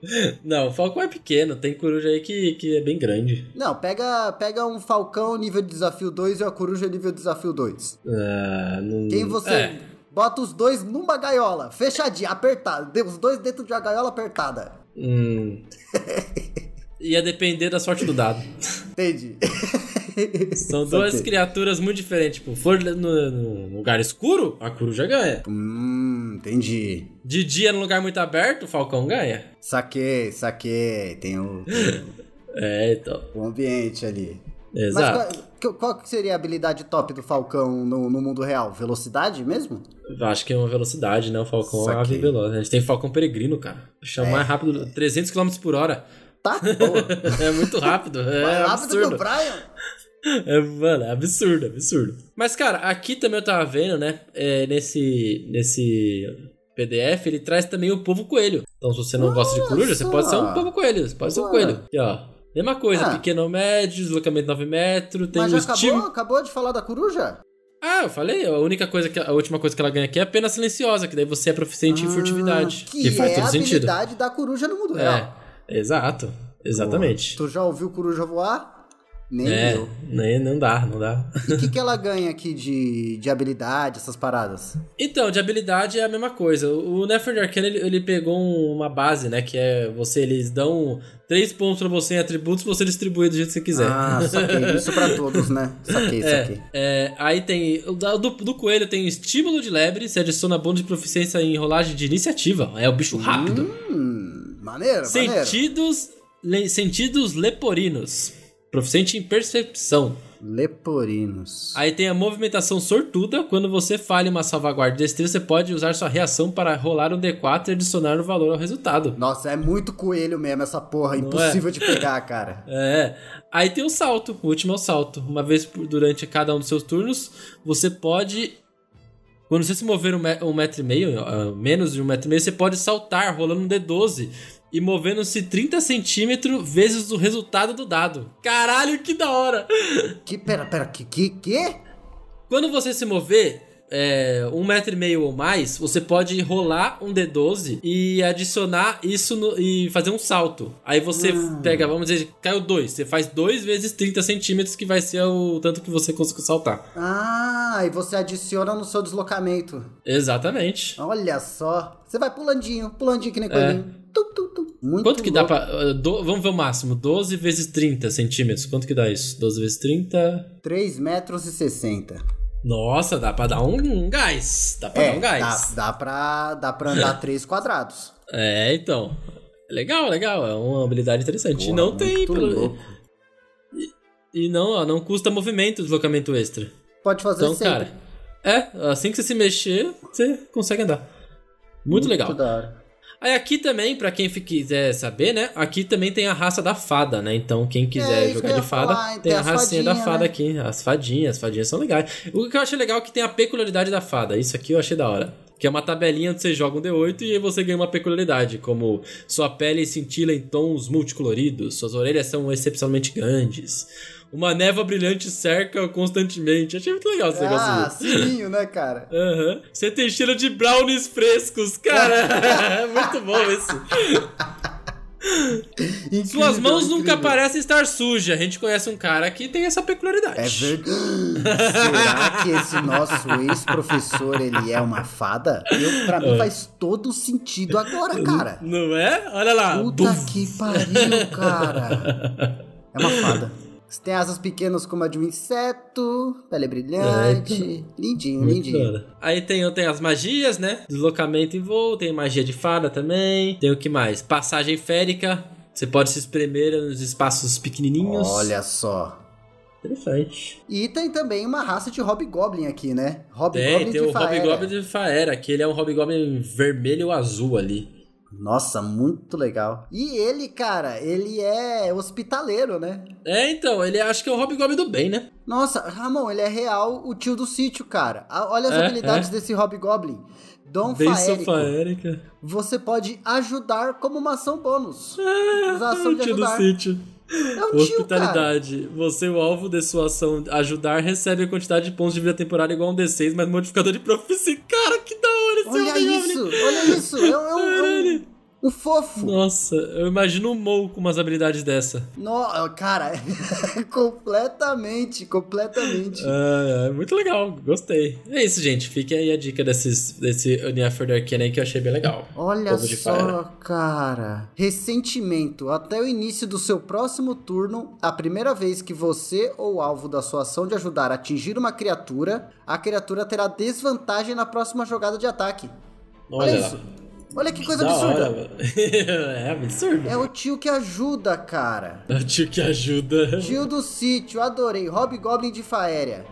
S1: Não, o falcão é pequeno, tem coruja aí que, que é bem grande.
S2: Não, pega, pega um falcão nível de desafio 2 e uma coruja nível de desafio 2.
S1: Ah, não...
S2: Quem você.
S1: É,
S2: Bota os dois numa gaiola, fechadinha, apertada. Os dois dentro de uma gaiola apertada.
S1: hum... Ia depender da sorte do dado.
S2: Entendi.
S1: São duas
S2: Saquei.
S1: criaturas muito diferentes. Tipo, for no, no lugar escuro, a coruja ganha.
S2: Hum, entendi.
S1: De dia, no lugar muito aberto, o falcão ganha.
S2: Saquei, saquei. Tem o, tem
S1: É, então.
S2: o ambiente ali.
S1: Exato.
S2: Mas qual, qual que seria a habilidade top do Falcão no, no mundo real? Velocidade mesmo?
S1: Acho que é uma velocidade, né? O Falcão é uma ave veloz. A gente tem Falcão Peregrino, cara. Chama
S2: É.
S1: mais rápido, 300 km por hora.
S2: Tá.
S1: É muito rápido. É
S2: Mais rápido que o
S1: absurdo.
S2: Brian.
S1: É, mano, é absurdo, absurdo. Mas, cara, aqui também eu tava vendo, né? é, nesse, nesse PDF, ele traz também o povo coelho. Então, se você não gosta de coruja, você pode ser um povo coelho. Você pode ser um coelho. Aqui, ó. Mesma coisa,
S2: Ah.
S1: pequeno ou médio, deslocamento 9 metros, tem
S2: Mas já acabou, acabou de falar da coruja?
S1: Ah, eu falei, a única coisa que a última coisa que ela ganha aqui é a pena silenciosa, que daí você é proficiente em furtividade.
S2: Ah, que,
S1: faz
S2: é
S1: todo
S2: a
S1: sentido.
S2: habilidade da coruja no mundo real.
S1: É, exato. Exatamente.
S2: Tu já ouviu coruja voar? Nem
S1: É,
S2: eu.
S1: nem, não dá, não dá.
S2: E o que, que ela ganha aqui de, de habilidade, essas paradas?
S1: Então, de habilidade é a mesma coisa. O Nefer Arcana, ele, ele pegou um- uma base, né? Que é você, eles dão três pontos pra você em atributos, você distribui do jeito que você quiser.
S2: Ah, saquei. Isso pra todos, né? Saquei, saquei.
S1: É, é, aí tem. Do, do coelho tem estímulo de lebre, se adiciona bônus de proficiência em rolagem de iniciativa. É o bicho rápido.
S2: Hum, maneiro, maneiro.
S1: Sentidos, le- sentidos leporinos. Proficiente em percepção.
S2: Leporinos.
S1: Aí tem a movimentação sortuda. Quando você falha uma salvaguarda de destreza, você pode usar sua reação para rolar um D4 e adicionar o valor ao resultado.
S2: Nossa, é muito coelho mesmo essa porra.
S1: Não
S2: Impossível de pegar, cara.
S1: É. Aí tem o salto. O último é o salto. Uma vez por- durante cada um dos seus turnos, você pode. Quando você se mover um, me- metro e meio, menos de um metro e meio, você pode saltar rolando um D12 e movendo-se 30 centímetros vezes o resultado do dado. Caralho, que da hora!
S2: Que, pera, pera, que, que, que?
S1: Quando você se mover, é, um metro e meio ou mais, você pode rolar um D12 e adicionar isso no, e fazer um salto. Aí você
S2: Hum.
S1: pega, vamos dizer, caiu dois. Você faz 2 vezes 30 centímetros, que vai ser o tanto que você conseguiu saltar.
S2: Ah, e você adiciona no seu deslocamento.
S1: Exatamente.
S2: Olha só. Você vai pulandinho, pulandinho que nem coelhinho. Tum, tum, tum. Muito
S1: É. Quanto que dá
S2: louco.
S1: pra. uh, do- vamos ver o máximo. 12 vezes 30 centímetros. Quanto que dá isso? 12 vezes 30.
S2: 3 metros e 60.
S1: Nossa, dá pra dar um, um gás. Dá pra dar
S2: É,
S1: um
S2: dá,
S1: gás.
S2: dá, pra, dá pra andar 3 quadrados.
S1: É, então. Legal, legal. É uma habilidade interessante. e
S2: Porra,
S1: não tem.
S2: muito
S1: pelo-
S2: louco.
S1: E não, ó, não custa movimento, deslocamento extra.
S2: Pode fazer
S1: Então,
S2: sempre.
S1: cara. É, assim que você se mexer, você consegue andar. Muito, legal.
S2: da hora.
S1: Aí aqui também, pra quem quiser saber, né? Aqui também tem a raça da fada, né? Então quem quiser
S2: É, isso que
S1: jogar de fada,
S2: falar,
S1: tem a racinha da fada
S2: né?
S1: aqui. As fadinhas, as fadinhas são legais. O que eu acho legal é que tem a peculiaridade da fada. Isso aqui eu achei da hora. Que é uma tabelinha onde você joga um D8 e aí você ganha uma peculiaridade, como sua pele cintila em tons multicoloridos, suas orelhas são excepcionalmente grandes, uma névoa brilhante cerca constantemente. Achei muito legal esse
S2: Ah,
S1: negócio.
S2: sininho, né, cara?
S1: Aham. Você tem cheiro de brownies frescos, cara. é muito bom isso.
S2: Incrível,
S1: Suas mãos
S2: incrível.
S1: nunca parecem estar sujas. A gente conhece um cara que tem essa peculiaridade.
S2: É verdade. Será que esse nosso ex-professor, ele é uma fada? Eu, pra mim faz todo sentido agora, cara.
S1: Não é? Olha lá.
S2: Puta que pariu, cara. É uma fada. Você tem asas pequenas como a de um inseto, pele brilhante. Lindinho,
S1: Muito
S2: lindinho.
S1: da hora. Aí tem, tem as magias, né? Deslocamento em voo, tem magia de fada também. Tem o que mais? Passagem férica. Você pode se espremer nos espaços pequenininhos.
S2: Olha só.
S1: Interessante.
S2: E tem também uma raça de Hobgoblin aqui, né?
S1: Tem,
S2: Hobgoblin
S1: tem
S2: de
S1: o
S2: Faera.
S1: Hobgoblin de Faera, que ele é um Hobgoblin vermelho ou azul ali.
S2: Nossa, muito legal. E ele, cara, ele é hospitaleiro, né?
S1: É, então, ele acho que é o Hobgoblin do bem, né?
S2: Nossa, Ramon, ele é real o tio do sítio, cara. Olha as
S1: É,
S2: habilidades
S1: é.
S2: desse Hobgoblin. Dom Faérico.
S1: faérica.
S2: Você pode ajudar como uma ação bônus.
S1: Ah,
S2: Usar ação de
S1: tio do
S2: ajudar.
S1: sítio.
S2: É um tio.
S1: Hospitalidade. Você, o alvo de sua ação ajudar, recebe a quantidade de pontos de vida temporária igual a um D6, mas modificador de proficiência. Cara, que da hora esse
S2: Olha
S1: Hobgoblin.
S2: isso, olha isso. É, um- é um, é um, um fofo.
S1: Nossa, eu imagino um Mou com umas habilidades dessa.
S2: No, cara, completamente, completamente.
S1: Ah, é muito legal, gostei. É isso, gente. Fique aí a dica desses, desse Uniafer Arcane aí que eu achei bem legal.
S2: Olha só, cara. Ressentimento. Até o início do seu próximo turno, a primeira vez que você ou o alvo da sua ação de ajudar atingir uma criatura, a criatura terá desvantagem na próxima jogada de ataque. Olha,
S1: Olha,
S2: isso.
S1: lá.
S2: Olha que coisa
S1: Da
S2: absurda.
S1: hora, é absurdo.
S2: é o tio que ajuda, cara.
S1: É o tio que ajuda.
S2: Tio do sítio, adorei. Hobgoblin de Faéria.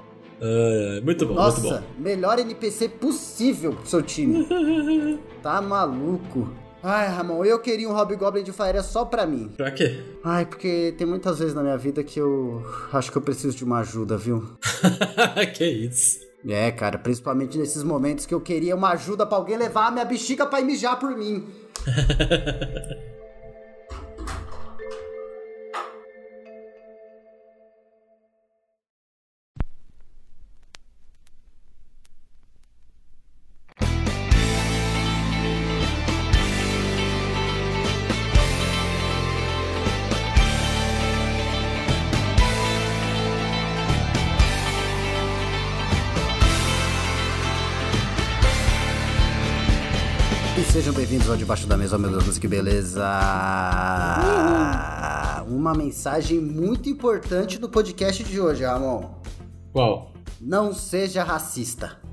S1: Muito bom, muito
S2: Nossa,
S1: bom.
S2: melhor NPC possível pro seu time. tá maluco. Ai, Ramon, eu queria um Hobgoblin de Faéria só pra mim.
S1: Pra quê?
S2: Ai, porque tem muitas vezes na minha vida que eu acho que eu preciso de uma ajuda, viu?
S1: que isso.
S2: É, cara, principalmente nesses momentos que eu queria uma ajuda pra alguém levar a minha bexiga pra mijar por mim. Mesa, oh, meu Deus, que beleza! Uma mensagem muito importante do podcast de hoje, Ramon.
S1: Qual?
S2: Não seja racista.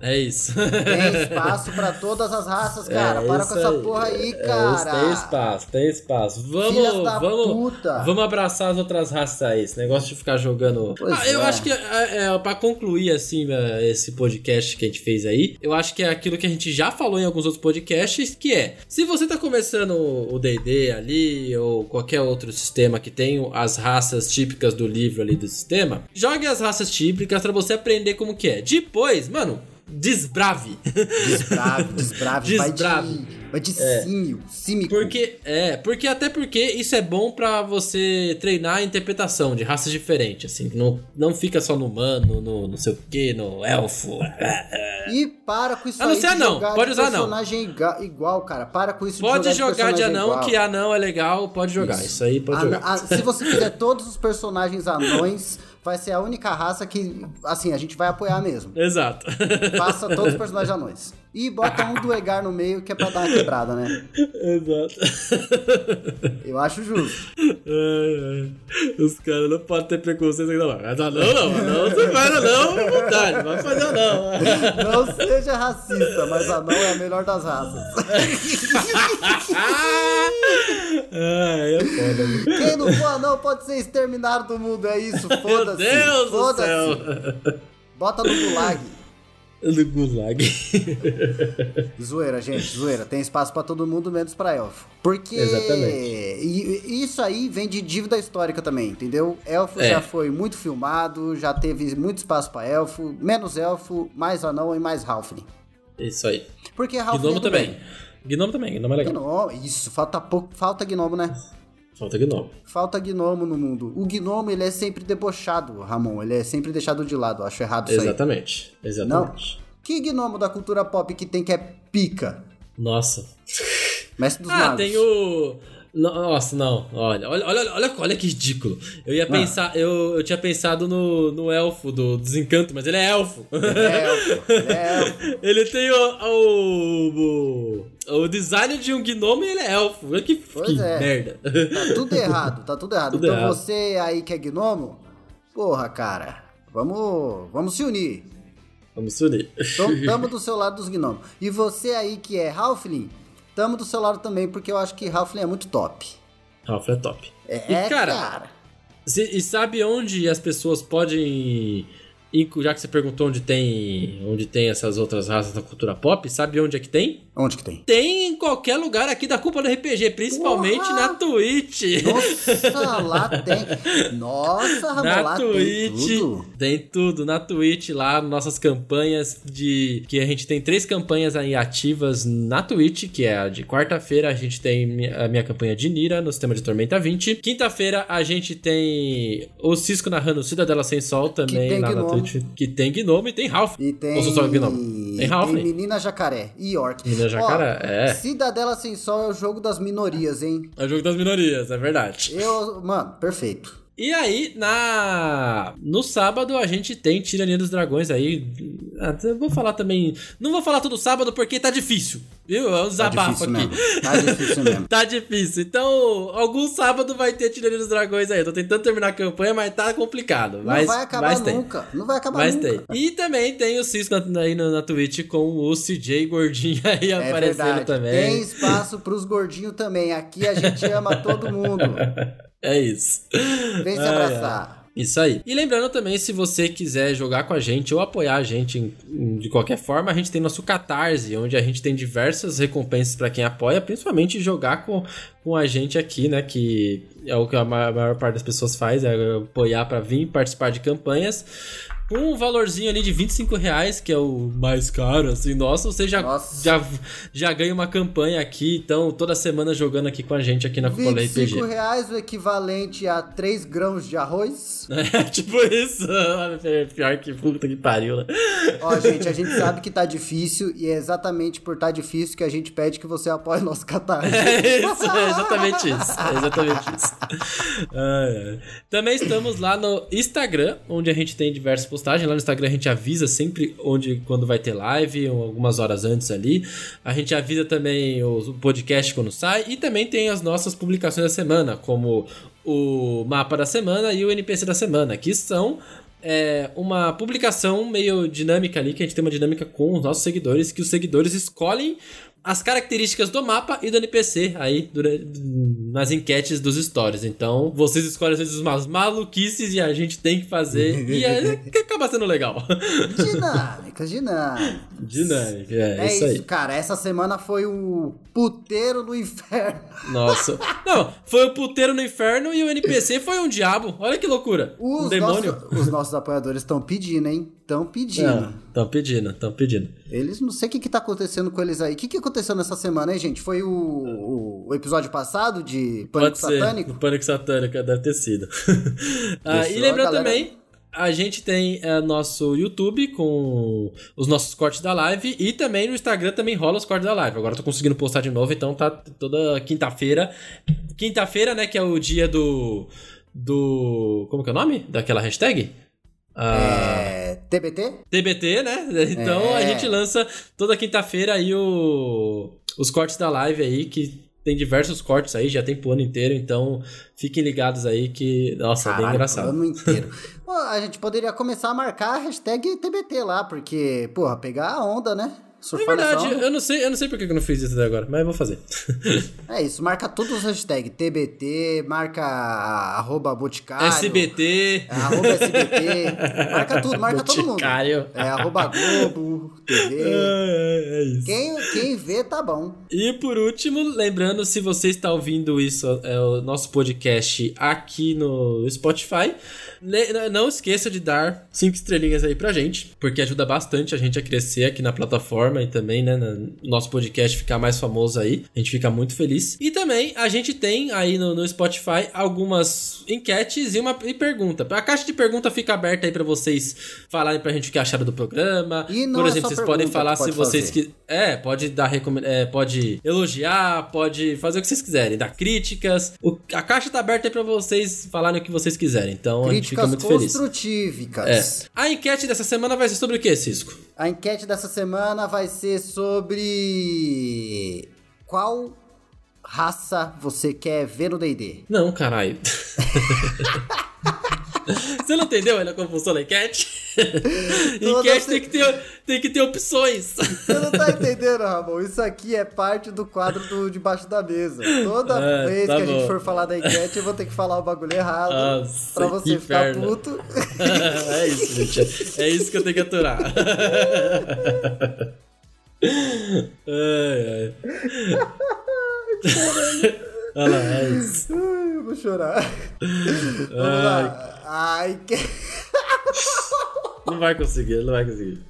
S1: É isso.
S2: Tem espaço pra todas as raças, cara.
S1: É
S2: Para com essa porra aí,
S1: É isso,
S2: cara.
S1: tem espaço, tem espaço. Vamos, vamos,
S2: puta.
S1: vamos abraçar as outras raças aí. Esse negócio de ficar jogando. Ah, eu
S2: é.
S1: acho que é, é, para concluir assim é, esse podcast que a gente fez aí, eu acho que é aquilo que a gente já falou em alguns outros podcasts, que é se você tá começando o D&D ali ou qualquer outro sistema que tem as raças típicas do livro ali do sistema, jogue as raças típicas pra você aprender como que é. Depois, mano, desbrave.
S2: Desbrave, desbrave. Vai
S1: Desbrave.
S2: de Mas de símio, símico.
S1: Porque, é, porque até porque isso é bom pra você treinar a interpretação de raças diferentes, assim. Não, não fica só no humano, no não sei o que, no elfo.
S2: E para com isso
S1: Ah, não
S2: aí
S1: sei
S2: de jogar
S1: Pode
S2: de
S1: usar
S2: personagem iga- igual, cara. Para com isso
S1: Pode
S2: de jogar,
S1: jogar de
S2: personagem
S1: anão,
S2: igual.
S1: que anão é legal, pode jogar. Isso, aí pode
S2: Ana-
S1: jogar.
S2: a- se você fizer todos os personagens anões, vai ser a única raça que, assim, a gente vai apoiar mesmo.
S1: Exato.
S2: Faça todos os personagens anões. E bota um do Egar no meio, que é pra dar uma quebrada, né?
S1: Exato.
S2: Eu acho justo.
S1: Ai, ai. Os caras não podem ter preconceito ainda não. Mas anão não, anão você faz anão à vontade, vai fazer anão.
S2: Não seja racista, mas anão é a melhor das raças.
S1: Ai, é foda, viu?
S2: Quem não for anão pode ser exterminado do mundo, é isso.
S1: Meu
S2: Foda-se.
S1: Deus do
S2: Foda-se.
S1: céu.
S2: Bota no gulag.
S1: Do gulag.
S2: Zoeira, gente, zoeira. Tem espaço pra todo mundo, menos pra elfo. Porque.
S1: Exatamente.
S2: E, isso aí vem de dívida histórica também, entendeu? Elfo
S1: É.
S2: já foi muito filmado, já teve muito espaço pra elfo, menos elfo, mais anão e mais halfling.
S1: Isso aí.
S2: Porque halfling
S1: Gnomo
S2: é do
S1: também.
S2: bem.
S1: Gnomo também, gnomo é legal.
S2: Gnomo, isso, falta pouco, falta gnomo, né?
S1: Falta gnomo.
S2: Falta gnomo no mundo. O gnomo, ele é sempre debochado, Ramon. Ele é sempre deixado de lado. Acho errado isso aí.
S1: Exatamente. Exatamente.
S2: Que gnomo da cultura pop que tem que é pica?
S1: Nossa.
S2: Mestre dos
S1: Ah,
S2: magos.
S1: tem o. Nossa, não. Olha, olha, olha, olha, olha que ridículo. Eu
S2: Ah.
S1: ia pensar, eu, eu tinha pensado no, no elfo do Desencanto, mas ele é elfo.
S2: É elfo, é elfo.
S1: ele tem o, o, o, design de um gnomo e ele é elfo. Que, que
S2: é.
S1: merda.
S2: Tá tudo errado, tá tudo errado.
S1: Tudo
S2: então
S1: errado.
S2: você aí que é gnomo, porra, cara, vamos, vamos se unir.
S1: Vamos se unir.
S2: Tamo, tamo do seu lado dos gnomos. E você aí que é Halfling, tamo do seu lado também, porque eu acho que Halfling é muito top.
S1: Ralph é top.
S2: É,
S1: E, cara,
S2: cara.
S1: Cê- e sabe onde as pessoas podem. Já que você perguntou onde tem. onde tem essas outras raças da cultura pop, sabe onde é que tem?
S2: Onde que tem?
S1: Tem em qualquer lugar aqui da Culpa do RPG, principalmente
S2: Porra!
S1: na Twitch.
S2: Nossa, lá tem. Nossa,
S1: Na
S2: lá tem
S1: Twitch,
S2: tudo.
S1: tem tudo na Twitch lá, nossas campanhas de que a gente tem três campanhas aí ativas na Twitch, que é a de quarta-feira a gente tem a minha campanha de Nira no sistema de Tormenta 20. Quinta-feira a gente tem o Cisco narrando Cidadela Sem Sol também
S2: tem
S1: lá na
S2: gnomo.
S1: Twitch, que tem Gnomo e tem Ralph.
S2: E tem.
S1: Ou só Gnomo? Tem Ralph.
S2: Tem Menina Jacaré e Orc.
S1: Menina Jacaré,
S2: Ó,
S1: é.
S2: Cidadela Sem Sol é o jogo das minorias, hein?
S1: É o jogo das minorias, é verdade.
S2: Eu, mano, perfeito.
S1: E aí, na no sábado, a gente tem Tirania dos Dragões aí. Ah, vou falar também. Não vou falar todo sábado porque tá difícil. Viu? É um
S2: Tá
S1: desabafo
S2: difícil
S1: aqui.
S2: mesmo. Tá difícil mesmo.
S1: Tá difícil. Então, algum sábado vai ter Tirania dos Dragões aí. Eu tô tentando terminar a campanha, mas tá complicado.
S2: Não
S1: mas,
S2: vai acabar
S1: mas tem.
S2: nunca. Não vai acabar
S1: Mas
S2: nunca.
S1: tem. E também tem o Cisco na- aí na, na Twitch com o CJ Gordinho aí
S2: É
S1: aparecendo
S2: verdade.
S1: também.
S2: Tem espaço pros gordinhos também. Aqui a gente ama todo mundo.
S1: É isso.
S2: Vem se abraçar.
S1: Isso aí. E lembrando também, se você quiser jogar com a gente ou apoiar a gente em- em- de qualquer forma, a gente tem nosso Catarse, onde a gente tem diversas recompensas pra quem apoia, principalmente jogar com, com a gente aqui, né? Que é o que a ma- maior parte das pessoas faz, é apoiar pra vir participar de campanhas. Um valorzinho ali de 25 reais, que é o mais caro, assim, nossa, você já,
S2: Nossa.
S1: já, já ganha uma campanha aqui, então toda semana jogando aqui com a gente aqui na Cupola
S2: 25
S1: RPG.
S2: reais, o equivalente a 3 grãos de arroz.
S1: É, tipo isso. Pior que puta que pariu, né?
S2: Ó, gente, a gente sabe que tá difícil e é exatamente por tá difícil que a gente pede que você apoie nosso catarse.
S1: É isso, é exatamente isso. É exatamente isso. Ai. Também estamos lá no Instagram, onde a gente tem diversas postagens. Lá no Instagram a gente avisa sempre onde quando vai ter live, algumas horas antes ali. A gente avisa também o o podcast quando sai. E também tem as nossas publicações da semana, como o mapa da semana e o NPC da semana, que são é, uma publicação meio dinâmica ali, que a gente tem uma dinâmica com os nossos seguidores, que os seguidores escolhem as características do mapa e do NPC aí durante, nas enquetes dos stories. Então, vocês escolhem às vezes umas maluquices e a gente tem que fazer. e é, que acaba sendo legal.
S2: Dinâmica, dinâmicas, dinâmicas.
S1: Dinâmica, é,
S2: É
S1: isso
S2: isso, cara. Essa semana foi o puteiro do inferno.
S1: Nossa. Não, foi o puteiro no inferno e o NPC foi um diabo. Olha que loucura. um
S2: Os,
S1: demônio.
S2: nossos, os nossos apoiadores estão pedindo, hein? Estão pedindo.
S1: Estão pedindo, estão pedindo.
S2: Eles não sei o que, que tá acontecendo com eles aí. O que, que aconteceu nessa semana, hein, gente? Foi o, o, o episódio passado de Pânico
S1: Pode ser.
S2: Satânico?
S1: O Pânico Satânico deve ter sido. Ah, e lembrando
S2: a galera-
S1: também, a gente tem é, nosso YouTube com os nossos cortes da live e também no Instagram também rola os cortes da live. Agora eu tô conseguindo postar de novo, então tá toda quinta-feira. Quinta-feira, né, que é o dia do. Do. Como que é o nome? Daquela hashtag?
S2: É, TBT?
S1: TBT, né? Então
S2: É.
S1: a gente lança toda quinta-feira aí o, os cortes da live aí, que tem diversos cortes aí, já tem pro ano inteiro, então fiquem ligados aí que, nossa, é bem
S2: Caralho,
S1: engraçado.
S2: Ano inteiro. A gente poderia começar a marcar a hashtag TBT lá, porque, porra, pegar a onda, né?
S1: É
S2: Surfar nessa
S1: verdade,
S2: onda.
S1: eu não sei, eu não sei por que eu não fiz isso até agora, mas eu vou fazer.
S2: É isso, marca todos os hashtags. TBT, marca arroba Boticário.
S1: SBT.
S2: é, Arroba SBT. Marca tudo, marca todo mundo.
S1: Boticário.
S2: É arroba Globo, TV.
S1: É, é isso.
S2: Quem, quem vê, tá bom.
S1: E por último, lembrando, se você está ouvindo isso, é o nosso podcast aqui no Spotify, não esqueça de dar cinco estrelinhas aí pra gente, porque ajuda bastante a gente a crescer aqui na plataforma e também, né, no nosso podcast ficar mais famoso aí. A gente fica muito feliz. E também a gente tem aí no, no Spotify algumas enquetes e uma e pergunta. A caixa de pergunta fica aberta aí pra vocês falarem pra gente o que acharam do programa.
S2: E não
S1: por
S2: é
S1: exemplo,
S2: só
S1: vocês podem falar
S2: pode
S1: se vocês que é, pode dar recome- é, pode elogiar, pode fazer o que vocês quiserem, dar críticas. O- a caixa tá aberta aí pra vocês falarem o que vocês quiserem. Então a gente fica
S2: Críticas
S1: muito feliz. É.
S2: construtíficas.
S1: A enquete dessa semana vai ser sobre o que, Cisco?
S2: A enquete dessa semana vai ser sobre qual raça você quer ver no D&D.
S1: Não, caralho. Você não entendeu ainda como funciona a enquete? Enquete tem que, ter, tem que ter opções.
S2: Você não tá entendendo, Ramon? Isso aqui é parte do quadro do debaixo da mesa. Toda
S1: É,
S2: vez
S1: tá
S2: que a gente
S1: bom.
S2: for falar da enquete, eu vou ter que falar o bagulho errado
S1: Nossa,
S2: pra você ficar
S1: inferno.
S2: puto.
S1: é isso, gente. É isso que eu tenho que aturar. ai, ai. Olha lá, é isso.
S2: Ai, eu vou chorar. Vamos lá. A enquete...
S1: Não vai conseguir, não vai conseguir.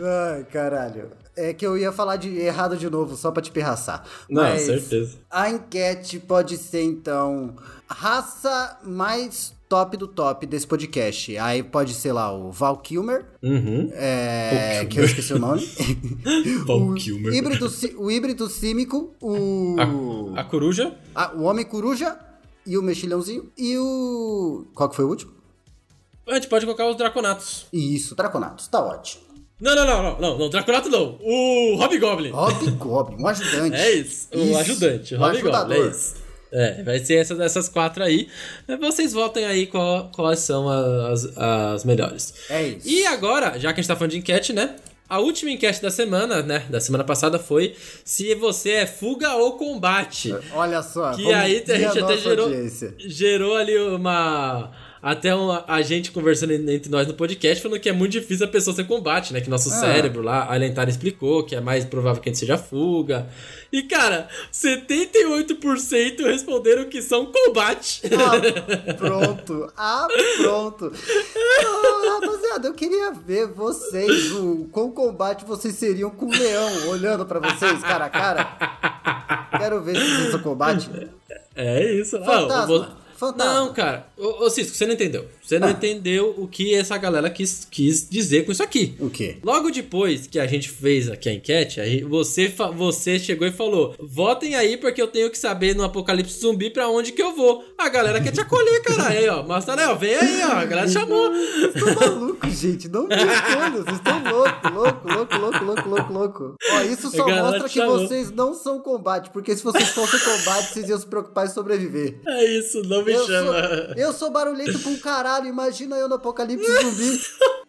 S2: Ai, caralho. É que eu ia falar de errado de novo, só pra te pirraçar.
S1: Não,
S2: Mas
S1: certeza.
S2: A enquete pode ser, então, raça mais top do top desse podcast. Aí pode ser lá o Val Kilmer,
S1: Uhum.
S2: é,
S1: Val
S2: que eu esqueci o nome.
S1: Val
S2: o,
S1: Kilmer.
S2: híbrido, o híbrido símico, o,
S1: A coruja?
S2: a- o Homem Coruja e o Mexilhãozinho. E o... Qual que foi o último?
S1: A gente pode colocar os draconatos.
S2: Isso, Draconatos. Tá ótimo.
S1: Não, não, não, não, não, não, Draconato não. O Hobgoblin.
S2: Hobgoblin, um ajudante.
S1: É isso, o
S2: Isso,
S1: ajudante, o
S2: o
S1: Hobgoblin, é isso. É, vai ser essas, essas quatro aí. Vocês votem aí qual- quais são as, as melhores.
S2: É isso.
S1: E agora, já que a gente tá falando de enquete, né? A última enquete da semana, né? Da semana passada foi se você é fuga ou combate.
S2: Olha só.
S1: Que aí a gente até gerou,
S2: audiência.
S1: gerou ali uma. Até uma, a gente conversando entre nós no podcast, falando que é muito difícil a pessoa ser combate, né? Que nosso
S2: Ah.
S1: cérebro lá, a Alentar explicou que é mais provável que a gente seja fuga. E, cara, 78% responderam que são combate.
S2: Ah, pronto. Ah, pronto. Ah, rapaziada, eu queria ver vocês, o quão combate vocês seriam com o leão, olhando pra vocês, cara a cara. Quero ver se vocês são combate.
S1: É isso.
S2: Fantasma,
S1: Ah,
S2: fantasma.
S1: Não, cara. Ô, ô Cisco, você não entendeu. Você não
S2: Ah.
S1: entendeu o que essa galera quis, quis dizer com isso aqui.
S2: O quê?
S1: Logo depois que a gente fez aqui a enquete, aí você, você chegou e falou: votem aí porque eu tenho que saber no apocalipse zumbi pra onde que eu vou. A galera quer te acolher, caralho. Aí, ó, Mastarel, vem aí, ó. A galera chamou.
S2: Vocês estão malucos, gente. Não me entendo. Vocês estão louco, louco, louco, louco, louco, louco, louco. Ó, isso só mostra que
S1: chamou.
S2: vocês não são combate, porque se vocês fossem combate, vocês iam se preocupar em sobreviver.
S1: É isso, não me
S2: Eu
S1: chama.
S2: sou, eu sou barulhento pra um caralho, imagina eu no apocalipse zumbi.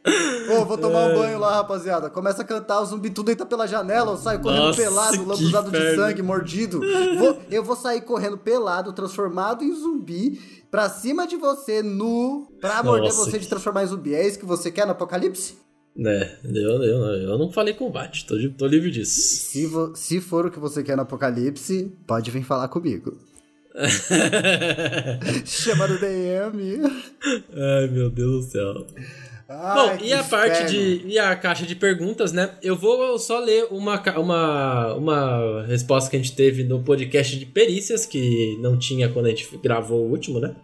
S2: Ô, vou tomar um banho lá, rapaziada. Começa a cantar, o zumbi tudo entra pela janela, eu saio correndo
S1: Nossa,
S2: pelado,
S1: que
S2: lambuzado de sangue, mordido. Vou- eu vou sair correndo pelado, transformado em zumbi, pra cima de você, nu, pra morder
S1: Nossa,
S2: você de transformar em zumbi. É isso que você quer no apocalipse?
S1: É, eu, eu, eu não falei combate, tô, tô livre disso.
S2: Se, vo, se for o que você quer no Apocalipse, pode vir falar comigo. Chama do DM.
S1: Ai, meu Deus do céu.
S2: Ai,
S1: Bom, e a parte de. E a caixa de perguntas, né? Eu vou só ler uma, uma, uma resposta que a gente teve no podcast de perícias, que não tinha quando a gente gravou o último, né?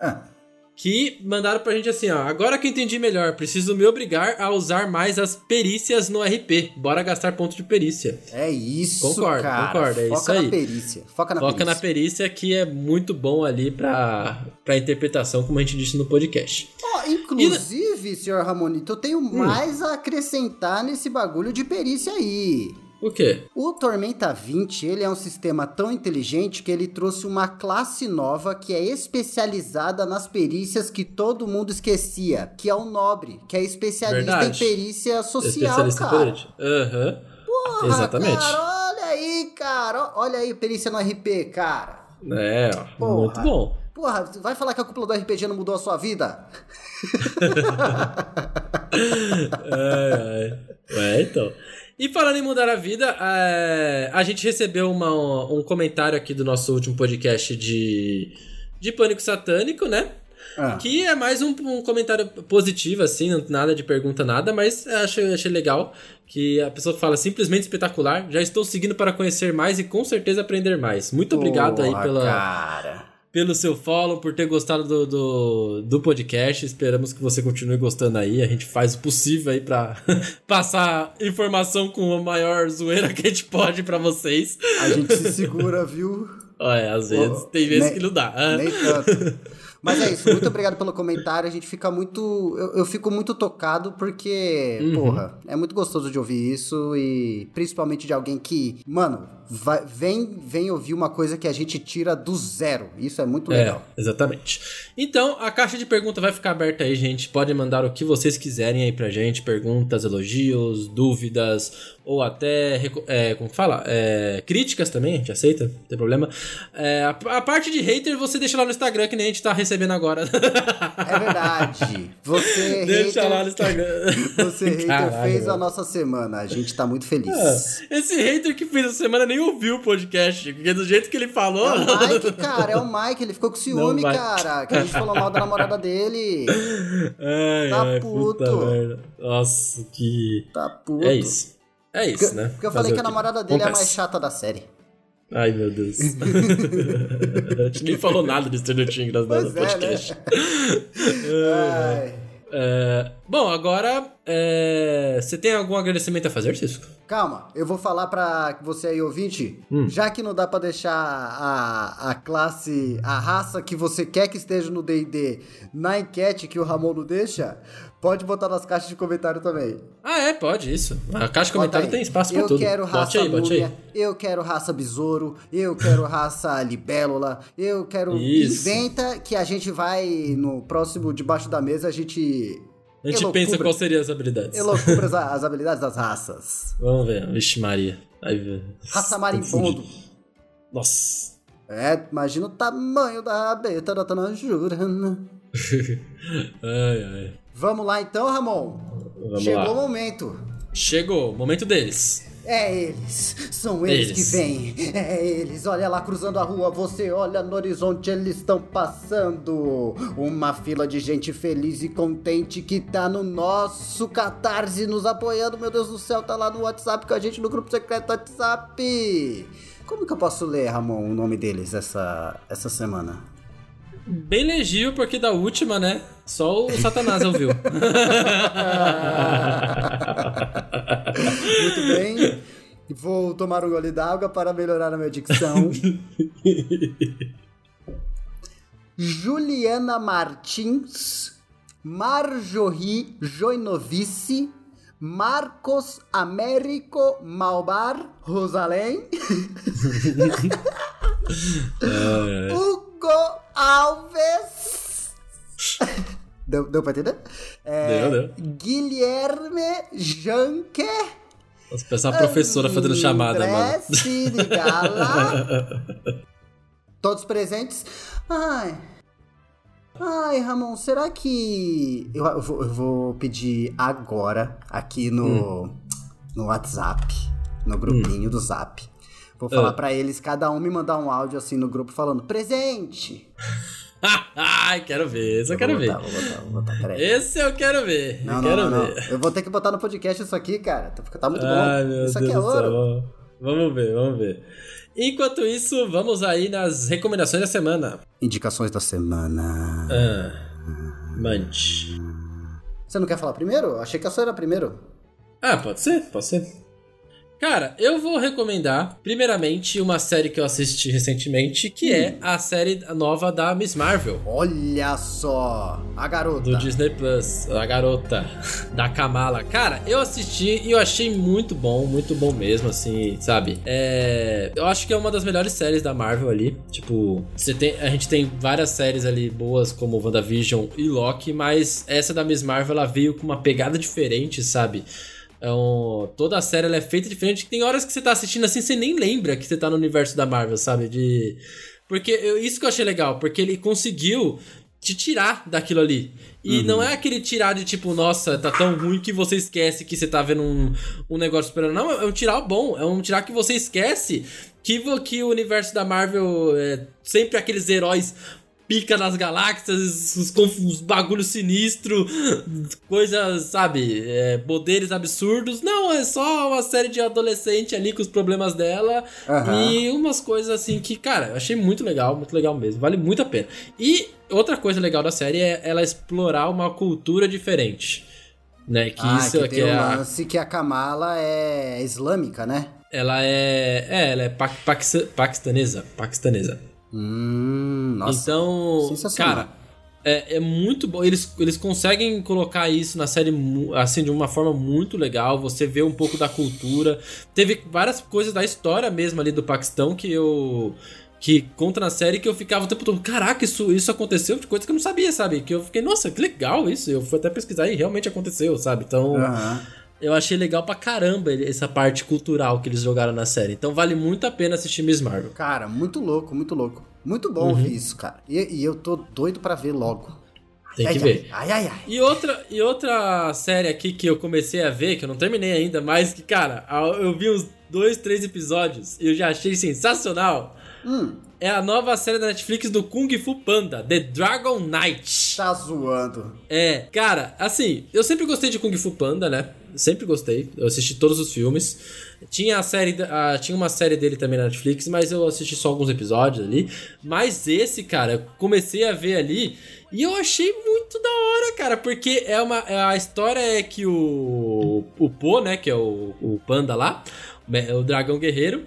S2: Ah
S1: que mandaram pra gente assim, ó. Agora que eu entendi melhor, preciso me obrigar a usar mais as perícias no RP. Bora gastar ponto de perícia.
S2: É isso,
S1: Concordo,
S2: cara.
S1: concordo, é
S2: Foca
S1: isso aí.
S2: na perícia. Foca na
S1: Foca
S2: perícia.
S1: na perícia que é muito bom ali pra, pra interpretação, como a gente disse no podcast.
S2: Ó, inclusive, senhor Ramonito, eu
S1: Hum.
S2: tenho mais a acrescentar nesse bagulho de perícia aí.
S1: O quê?
S2: O Tormenta 20, ele é um sistema tão inteligente que ele trouxe uma classe nova que é especializada nas perícias que todo mundo esquecia, que é o nobre, que é especialista
S1: Verdade.
S2: em perícia social,
S1: Especialista
S2: cara.
S1: Aham.
S2: Porra,
S1: Exatamente.
S2: cara, olha aí, cara. Olha aí, perícia no RP, cara.
S1: É.
S2: Porra.
S1: Muito bom.
S2: Porra, vai falar que a cúpula do RPG não mudou a sua vida?
S1: É, é. é, então. E falando em mudar a vida, é, a gente recebeu uma- um comentário aqui do nosso último podcast de, de Pânico Satânico, né?
S2: Ah.
S1: Que é mais um, um comentário positivo, assim, nada de pergunta, nada, mas achei, achei legal que a pessoa fala simplesmente espetacular. Já estou seguindo para conhecer mais e com certeza aprender mais. Muito obrigado aí pela,
S2: Cara.
S1: Pelo seu follow, por ter gostado do, do, do podcast. Esperamos que você continue gostando aí. A gente faz o possível aí pra passar informação com a maior zoeira que a gente pode pra vocês.
S2: A gente se segura, viu?
S1: Olha, às vezes,
S2: Oh,
S1: tem vezes
S2: nem-
S1: que não dá.
S2: Nem tanto. Mas é isso, muito obrigado pelo comentário. A gente fica muito. Eu, eu fico muito tocado porque,
S1: Uhum.
S2: porra, é muito gostoso de ouvir isso e principalmente de alguém que, mano, vai- vem, vem ouvir uma coisa que a gente tira do zero. Isso é muito legal.
S1: É, exatamente. Então, a caixa de pergunta vai ficar aberta aí, gente. Podem mandar o que vocês quiserem aí pra gente. Perguntas, elogios, dúvidas, ou até, é, como fala? É, críticas também, a gente aceita, não tem problema. É, a, a parte de hater você deixa lá no Instagram, que nem a gente tá recebendo agora.
S2: É verdade. Você,
S1: deixa
S2: hater,
S1: lá no Instagram.
S2: você hater
S1: Caralho,
S2: fez a nossa semana. A gente tá muito feliz.
S1: Ah, Esse hater que fez essa semana nem ouviu o podcast, porque do jeito que ele falou.
S2: É o Mike, cara, é o Mike, ele ficou com ciúme,
S1: Não
S2: cara. Que a gente falou mal da namorada dele.
S1: Ai,
S2: Tá
S1: ai,
S2: puto.
S1: merda. Nossa, que.
S2: Tá puto.
S1: É isso. É isso,
S2: Porque,
S1: né?
S2: porque eu
S1: Fazer
S2: falei que a namorada dele é a mais
S1: Acontece.
S2: chata da série.
S1: Ai, meu Deus. a gente nem falou nada de Stranger Things no
S2: Pois é,
S1: podcast.
S2: né? Ai.
S1: É, bom, agora é, você tem algum agradecimento a fazer, Cisco?
S2: Calma, eu vou falar pra você aí, ouvinte.
S1: Hum.
S2: Já que não dá pra deixar a, a classe, a raça que você quer que esteja no D&D na enquete que o Ramon não deixa, pode botar nas caixas de comentário também.
S1: Ah, é, pode, isso. A caixa de comentário tem espaço pra
S2: eu
S1: tudo.
S2: quero
S1: bote
S2: raça
S1: aí, bote aí.
S2: eu quero raça besouro, eu quero raça libélula, eu quero...
S1: Isso.
S2: Inventa que a gente vai, no próximo Debaixo da Mesa, a gente...
S1: A gente
S2: elocubra-
S1: pensa quais seriam as habilidades.
S2: elocubra as, as habilidades das raças.
S1: Vamos ver. Vixe, Maria. Aí.
S2: Raça marimbondo.
S1: Nossa.
S2: É, imagina o tamanho da abeta da Tanajura.
S1: Ai, ai.
S2: Vamos lá então, Ramon.
S1: Vamos
S2: Chegou
S1: lá.
S2: o momento.
S1: Chegou, momento deles.
S2: É eles, são eles,
S1: Eles.
S2: que vêm. É eles, olha lá cruzando a rua, você olha no horizonte, eles estão passando. Uma fila de gente feliz e contente que tá no nosso catarse nos apoiando. Meu Deus do céu, tá lá no WhatsApp com a gente no grupo secreto WhatsApp. Como que eu posso ler, Ramon, o nome deles essa, essa semana?
S1: Bem legível, porque da última, né? Só o Satanás ouviu.
S2: Muito bem. Vou tomar um gole d'água para melhorar a minha dicção. Juliana Martins, Marjorie Joinovice, Marcos Américo Malbar Rosalém, Hugo Alves. Deu, deu pra entender? É,
S1: Deu, deu.
S2: Guilherme Janke.
S1: Nossa, parece uma professora fazendo chamada,
S2: André
S1: mano.
S2: Sirigala. Todos presentes. Ai. Ai, Ramon, será que. Eu, eu vou, eu vou pedir agora aqui no, no WhatsApp, no grupinho do Zap. Vou falar
S1: Ah.
S2: pra eles, cada um me mandar um áudio assim no grupo falando presente.
S1: Ai, quero ver, esse eu quero
S2: vou
S1: ver.
S2: botar, vou botar, vou botar, peraí.
S1: Esse eu quero ver.
S2: Não,
S1: eu
S2: não,
S1: quero
S2: não,
S1: ver.
S2: Eu vou ter que botar no podcast isso aqui, cara. Tá, tá muito
S1: Ai,
S2: bom. Isso
S1: Deus
S2: aqui é ouro.
S1: céu. Vamos ver, vamos ver. Enquanto isso, vamos aí nas recomendações da semana.
S2: Indicações da semana.
S1: Ah, mande.
S2: Você não quer falar primeiro? Achei que a sua era primeiro.
S1: Ah, pode ser, pode ser. Cara, eu vou recomendar, primeiramente, uma série que eu assisti recentemente, que
S2: Hum.
S1: é a série nova da Miss Marvel.
S2: Olha só, a garota.
S1: Do Disney Plus, a garota da Kamala. Cara, eu assisti e eu achei muito bom, muito bom mesmo, assim, sabe? É, eu acho que é uma das melhores séries da Marvel ali. Tipo, você tem, a gente tem várias séries ali boas, como WandaVision e Loki, mas essa da Miss Marvel ela veio com uma pegada diferente, sabe? É um- toda a série ela é feita diferente. Tem horas que você tá assistindo assim, você nem lembra que você tá no universo da Marvel, sabe? De. Porque eu- isso que eu achei legal, porque ele conseguiu te tirar daquilo ali. E não é aquele tirar de tipo, nossa, tá tão ruim que você esquece que você tá vendo um, um negócio esperando. Não, é um tirar bom. É um tirar que você esquece que, que o universo da Marvel é sempre aqueles heróis pica nas galáxias, os, os bagulhos sinistros, coisas, sabe, é, poderes absurdos. Não, é só uma série de adolescente ali com os problemas dela
S2: Aham.
S1: e umas coisas assim que, cara, eu achei muito legal, muito legal mesmo, vale muito a pena. E outra coisa legal da série é ela explorar uma cultura diferente. Né, que
S2: ah,
S1: isso
S2: que
S1: é
S2: o
S1: a,
S2: lance que a Kamala é islâmica, né?
S1: ela é, é, ela é pa, paquista- paquistanesa, paquistanesa.
S2: Hum, nossa.
S1: Então, cara, é, é muito bom. Eles, eles conseguem colocar isso na série assim de uma forma muito legal. Você vê um pouco da cultura. Teve várias coisas da história mesmo ali do Paquistão que eu que conta na série que eu ficava o tempo todo, caraca, isso, isso aconteceu de coisa que eu não sabia, sabe? Que eu fiquei, nossa, que legal isso. Eu fui até pesquisar e realmente aconteceu, sabe? Então. Eu achei legal pra caramba essa parte cultural que eles jogaram na série. Então vale muito a pena assistir Miss Marvel.
S2: Cara, muito louco, muito louco. Muito bom
S1: Uhum.
S2: ouvir isso, cara. E, e eu tô doido pra ver logo.
S1: Tem
S2: ai,
S1: que ver.
S2: Ai, ai, ai.
S1: E outra, e outra série aqui que eu comecei a ver, que eu não terminei ainda, mas que, cara, eu vi uns dois, três episódios e eu já achei sensacional.
S2: Hum,
S1: É a nova série da Netflix do Kung Fu Panda, The Dragon Knight.
S2: tá zoando.
S1: É, cara, assim, eu sempre gostei de Kung Fu Panda, né? Sempre gostei. Eu assisti todos os filmes. Tinha a série, ah, tinha uma série dele também na Netflix, mas eu assisti só alguns episódios ali. Mas esse, cara, eu comecei a ver ali e eu achei muito da hora, cara, porque é uma é- a história é que o o Po, né, que é o, o panda lá, o dragão guerreiro,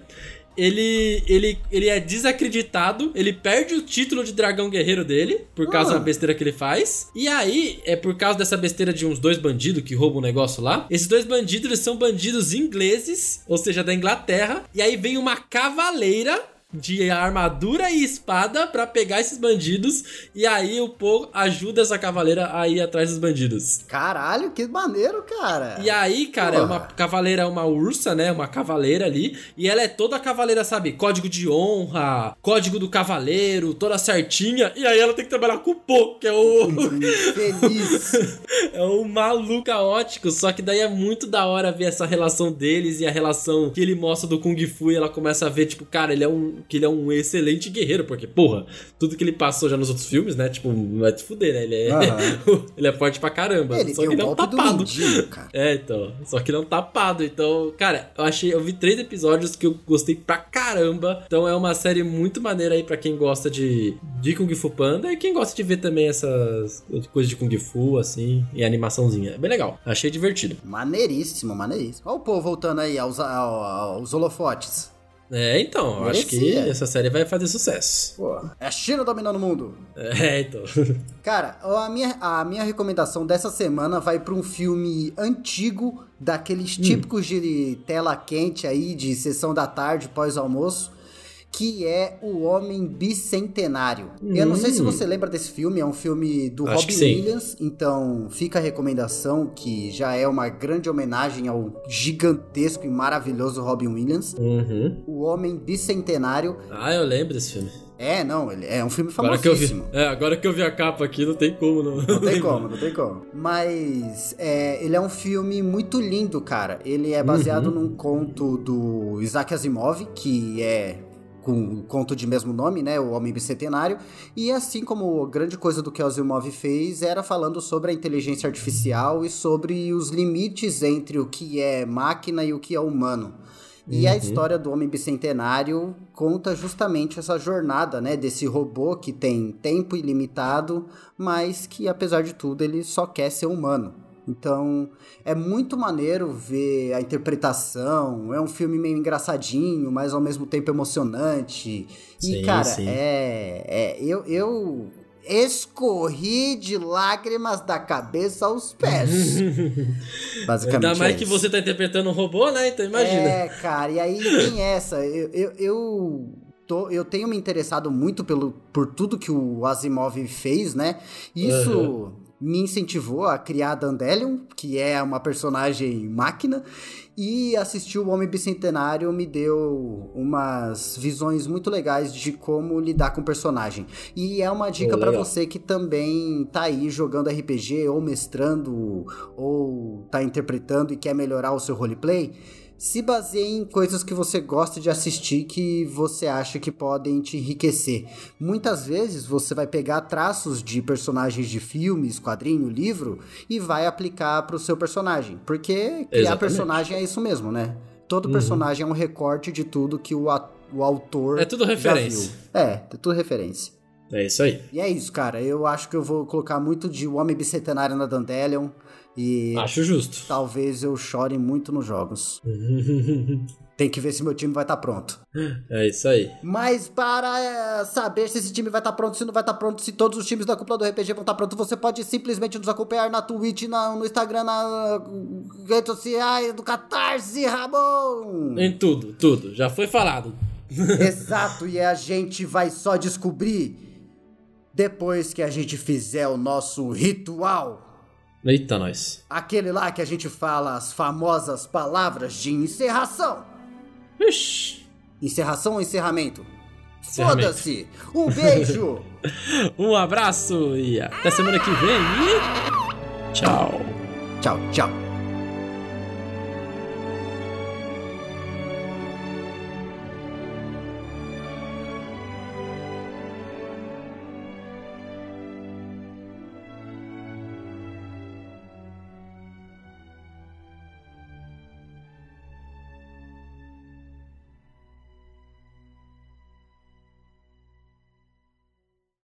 S1: ele, ele, ele é desacreditado, ele perde o título de dragão guerreiro dele, por causa
S2: Ah.
S1: da besteira que ele faz. E aí, é por causa dessa besteira de uns dois bandidos que roubam um negócio lá. Esses dois bandidos, eles são bandidos ingleses, ou seja, da Inglaterra. E aí vem uma cavaleira de armadura e espada pra pegar esses bandidos. E aí o Po ajuda essa cavaleira a ir atrás dos bandidos.
S2: Caralho, que maneiro, cara.
S1: E aí, cara, é uma cavaleira, é uma ursa, né? Uma cavaleira ali. E ela é toda cavaleira, sabe? Código de honra, código do cavaleiro, toda certinha. E aí ela tem que trabalhar com o Po, que é o.
S2: Feliz.
S1: é o maluco caótico. Só que daí é muito da hora ver essa relação deles e a relação que ele mostra do Kung Fu. E ela começa a ver, tipo, cara, ele é um. Que ele é um excelente guerreiro. Porque, porra, tudo que ele passou já nos outros filmes, né? Tipo, não vai te fuder, né? Ele é.
S2: Aham.
S1: ele é forte pra caramba.
S2: Ele
S1: só que ele é um tapado. É, então. Só que não tapado. Então, cara, eu achei. Eu vi três episódios que eu gostei pra caramba. Então é uma série muito maneira aí pra quem gosta de, de Kung Fu Panda e quem gosta de ver também essas coisas de Kung Fu, assim, e animaçãozinha. É bem legal. Achei divertido.
S2: Maneiríssimo, maneiríssimo. Olha o povo voltando aí aos, ao- aos holofotes.
S1: É, então, eu acho que essa série vai fazer sucesso.
S2: Pô, é a China dominando o mundo.
S1: É, então.
S2: Cara, a minha, a minha recomendação dessa semana vai pra um filme antigo, daqueles típicos de tela quente aí, de sessão da tarde, pós-almoço, que é O Homem Bicentenário. Eu não sei se
S1: Hum.
S2: você lembra desse filme, é um filme do
S1: Acho
S2: Robin. Williams, então fica a recomendação que já é uma grande homenagem ao gigantesco e maravilhoso Robin Williams.
S1: Uhum.
S2: O Homem Bicentenário
S1: Ah, eu lembro desse filme.
S2: É, não, ele é um filme
S1: Agora que, eu vi,
S2: famosíssimo.
S1: é, agora que eu vi a capa aqui, não tem como não.
S2: Não tem como, não tem como. Mas é, ele é um filme muito lindo, cara. Ele é baseado num conto do Isaac Asimov, que é com o conto de mesmo nome, né, o Homem Bicentenário, e assim como grande coisa do que o Asimov fez era falando sobre a inteligência artificial e sobre os limites entre o que é máquina e o que é humano. E a história do Homem Bicentenário conta justamente essa jornada, né, desse robô que tem tempo ilimitado, mas que apesar de tudo ele só quer ser humano. Então, é muito maneiro ver a interpretação. É um filme meio engraçadinho, mas ao mesmo tempo emocionante. E,
S1: Sim,
S2: cara,
S1: sim.
S2: é. é eu, eu escorri de lágrimas da cabeça aos pés. Basicamente.
S1: Ainda mais
S2: é
S1: que
S2: isso.
S1: você tá interpretando um robô, né? Então imagina.
S2: É, cara, e aí tem essa. Eu, eu, eu, tô- eu tenho me interessado muito pelo, por tudo que o Asimov fez, né? Isso me incentivou a criar a Dandelion, que é uma personagem máquina, e assistir o Homem Bicentenário me deu umas visões muito legais de como lidar com o personagem. E é uma dica
S1: legal.
S2: você que também tá aí jogando RPG ou mestrando ou tá interpretando e quer melhorar o seu roleplay. Se baseie em coisas que você gosta de assistir que você acha que podem te enriquecer. Muitas vezes você vai pegar traços de personagens de filmes, quadrinho, livro e vai aplicar pro seu personagem. Porque criar
S1: Exatamente.
S2: personagem é isso mesmo, né? Todo personagem é um recorte de tudo que o, o autor
S1: É tudo referência.
S2: É, é tudo referência.
S1: É isso aí.
S2: E é isso, cara. Eu acho que eu vou colocar muito de O Homem Bicentenário na Dandelion. E
S1: Acho justo.
S2: talvez eu chore muito nos jogos. Tem que ver se meu time vai estar pronto.
S1: é isso aí.
S2: Mas para é, saber se esse time vai estar pronto, se não vai estar pronto, se todos os times da cúpula do RPG vão estar prontos, você pode simplesmente nos acompanhar na Twitch, na- no Instagram, na redes sociais, do Catarse, Ramon!
S1: Em tudo, tudo. Já foi falado.
S2: Exato, e a gente vai só descobrir depois que a gente fizer o nosso ritual.
S1: Eita, nós.
S2: Aquele lá que a gente fala as famosas palavras de encerração.
S1: Ixi.
S2: Encerração ou encerramento?
S1: Encerramento.
S2: Foda-se! Um beijo!
S1: Um abraço e até semana que vem. E... Tchau.
S2: tchau, tchau.